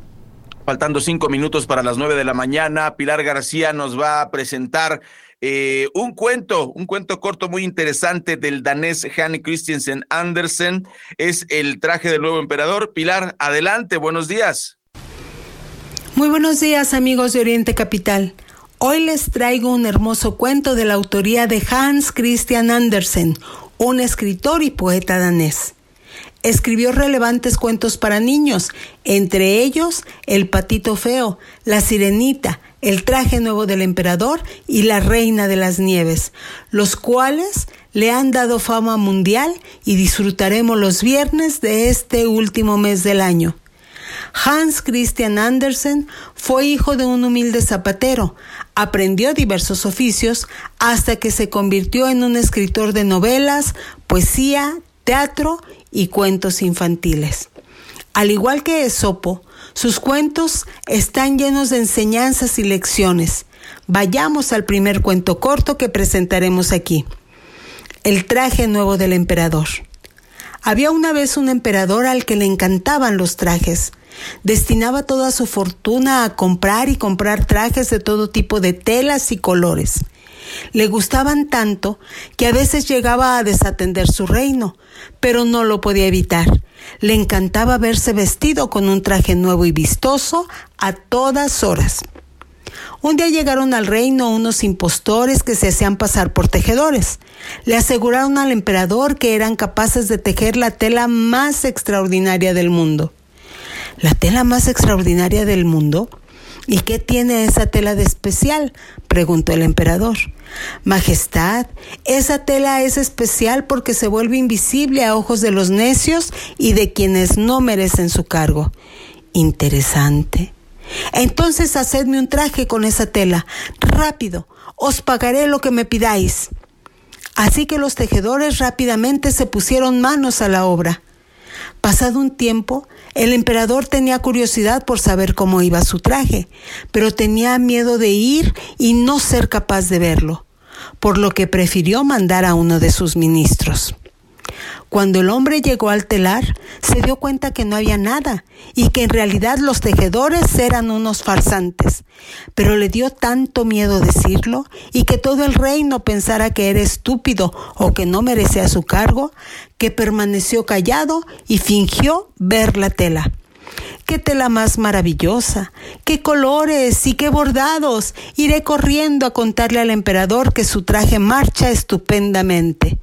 Faltando cinco minutos para las nueve de la mañana, Pilar García nos va a presentar eh, un cuento, un cuento corto muy interesante del danés Hanne Christensen Andersen. Es el traje del nuevo emperador. Pilar, adelante, buenos días. Muy buenos días, amigos de Oriente Capital. Hoy les traigo un hermoso cuento de la autoría de Hans Christian Andersen, un escritor y poeta danés. Escribió relevantes cuentos para niños, entre ellos El patito feo, La sirenita, El traje nuevo del emperador y La reina de las nieves, los cuales le han dado fama mundial y disfrutaremos los viernes de este último mes del año. Hans Christian Andersen fue hijo de un humilde zapatero, aprendió diversos oficios hasta que se convirtió en un escritor de novelas, poesía, teatro y cuentos infantiles. Al igual que Esopo, sus cuentos están llenos de enseñanzas y lecciones. Vayamos al primer cuento corto que presentaremos aquí. El traje nuevo del emperador. Había una vez un emperador al que le encantaban los trajes. Destinaba toda su fortuna a comprar y comprar trajes de todo tipo de telas y colores. Le gustaban tanto que a veces llegaba a desatender su reino, pero no lo podía evitar. Le encantaba verse vestido con un traje nuevo y vistoso a todas horas. Un día llegaron al reino unos impostores que se hacían pasar por tejedores. Le aseguraron al emperador que eran capaces de tejer la tela más extraordinaria del mundo. ¿La tela más extraordinaria del mundo? ¿Y qué tiene esa tela de especial? preguntó el emperador. Majestad, esa tela es especial porque se vuelve invisible a ojos de los necios y de quienes no merecen su cargo. Interesante. Entonces hacedme un traje con esa tela. Rápido, os pagaré lo que me pidáis. Así que los tejedores rápidamente se pusieron manos a la obra. Pasado un tiempo, el emperador tenía curiosidad por saber cómo iba su traje, pero tenía miedo de ir y no ser capaz de verlo, por lo que prefirió mandar a uno de sus ministros. Cuando el hombre llegó al telar, se dio cuenta que no había nada y que en realidad los tejedores eran unos farsantes. Pero le dio tanto miedo decirlo y que todo el reino pensara que era estúpido o que no merecía su cargo, que permaneció callado y fingió ver la tela. ¡Qué tela más maravillosa! ¡Qué colores y qué bordados! Iré corriendo a contarle al emperador que su traje marcha estupendamente.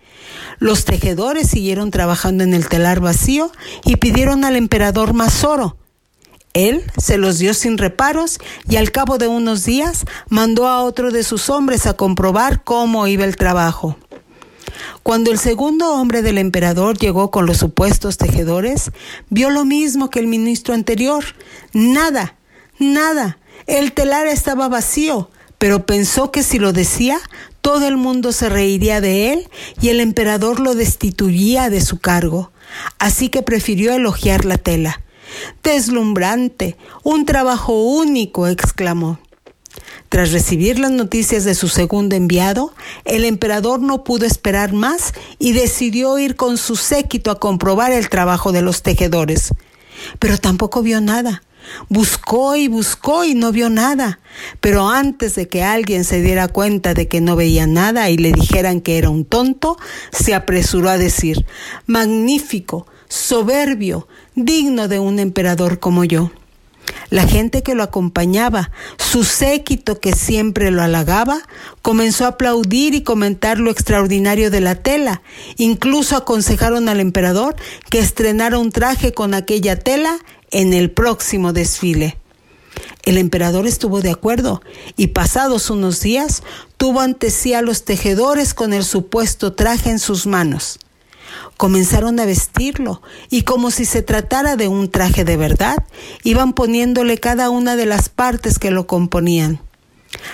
Los tejedores siguieron trabajando en el telar vacío y pidieron al emperador más oro. Él se los dio sin reparos y al cabo de unos días mandó a otro de sus hombres a comprobar cómo iba el trabajo. Cuando el segundo hombre del emperador llegó con los supuestos tejedores, vio lo mismo que el ministro anterior. Nada, nada. El telar estaba vacío, pero pensó que si lo decía, todo el mundo se reiría de él y el emperador lo destituiría de su cargo. Así que prefirió elogiar la tela. Deslumbrante, un trabajo único, exclamó. Tras recibir las noticias de su segundo enviado, el emperador no pudo esperar más y decidió ir con su séquito a comprobar el trabajo de los tejedores. Pero tampoco vio nada. Buscó y buscó y no vio nada. Pero antes de que alguien se diera cuenta de que no veía nada y le dijeran que era un tonto, se apresuró a decir, magnífico, soberbio, digno de un emperador como yo. La gente que lo acompañaba, su séquito que siempre lo halagaba, comenzó a aplaudir y comentar lo extraordinario de la tela. Incluso aconsejaron al emperador que estrenara un traje con aquella tela en el próximo desfile. El emperador estuvo de acuerdo y pasados unos días tuvo ante sí a los tejedores con el supuesto traje en sus manos. Comenzaron a vestirlo y como si se tratara de un traje de verdad, iban poniéndole cada una de las partes que lo componían.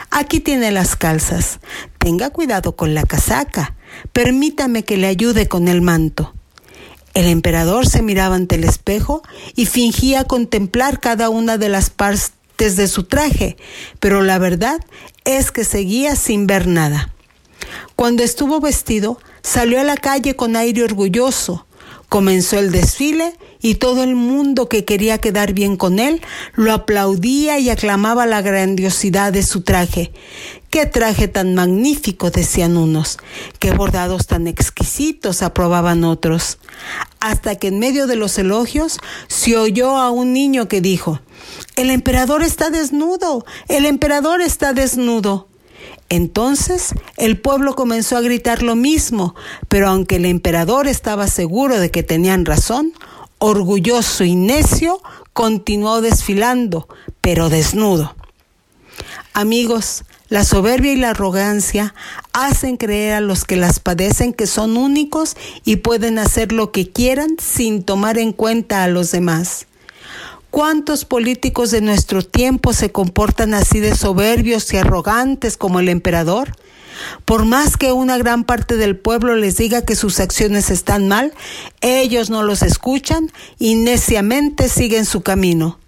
Aquí tiene las calzas. Tenga cuidado con la casaca. Permítame que le ayude con el manto. El emperador se miraba ante el espejo y fingía contemplar cada una de las partes de su traje, pero la verdad es que seguía sin ver nada. Cuando estuvo vestido, salió a la calle con aire orgulloso. Comenzó el desfile y todo el mundo que quería quedar bien con él lo aplaudía y aclamaba la grandiosidad de su traje. ¡Qué traje tan magnífico! decían unos. ¡Qué bordados tan exquisitos! aprobaban otros. Hasta que en medio de los elogios se oyó a un niño que dijo, El emperador está desnudo, el emperador está desnudo. Entonces el pueblo comenzó a gritar lo mismo, pero aunque el emperador estaba seguro de que tenían razón, orgulloso y necio, continuó desfilando, pero desnudo. Amigos, la soberbia y la arrogancia hacen creer a los que las padecen que son únicos y pueden hacer lo que quieran sin tomar en cuenta a los demás. ¿Cuántos políticos de nuestro tiempo se comportan así de soberbios y arrogantes como el emperador? Por más que una gran parte del pueblo les diga que sus acciones están mal, ellos no los escuchan y neciamente siguen su camino.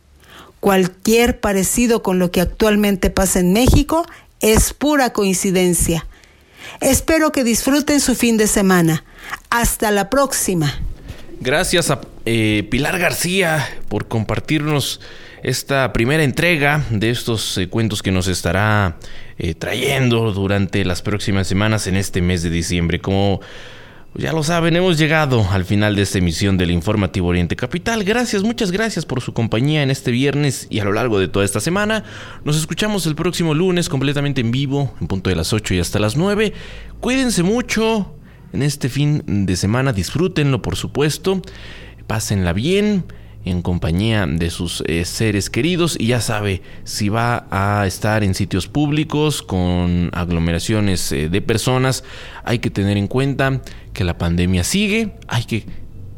Cualquier parecido con lo que actualmente pasa en México es pura coincidencia. Espero que disfruten su fin de semana. Hasta la próxima. Gracias a eh, Pilar García por compartirnos esta primera entrega de estos eh, cuentos que nos estará eh, trayendo durante las próximas semanas en este mes de diciembre. Como ya lo saben, hemos llegado al final de esta emisión del Informativo Oriente Capital. Gracias, muchas gracias por su compañía en este viernes y a lo largo de toda esta semana. Nos escuchamos el próximo lunes completamente en vivo, en punto de las 8 y hasta las 9. Cuídense mucho en este fin de semana, disfrútenlo por supuesto, pásenla bien en compañía de sus eh, seres queridos y ya sabe si va a estar en sitios públicos con aglomeraciones eh, de personas hay que tener en cuenta que la pandemia sigue hay que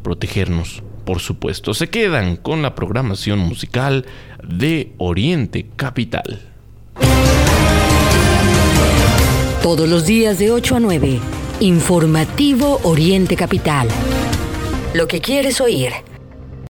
protegernos por supuesto. Se quedan con la programación musical de Oriente Capital. Todos los días de 8 a 9 Informativo Oriente Capital lo que quieres oír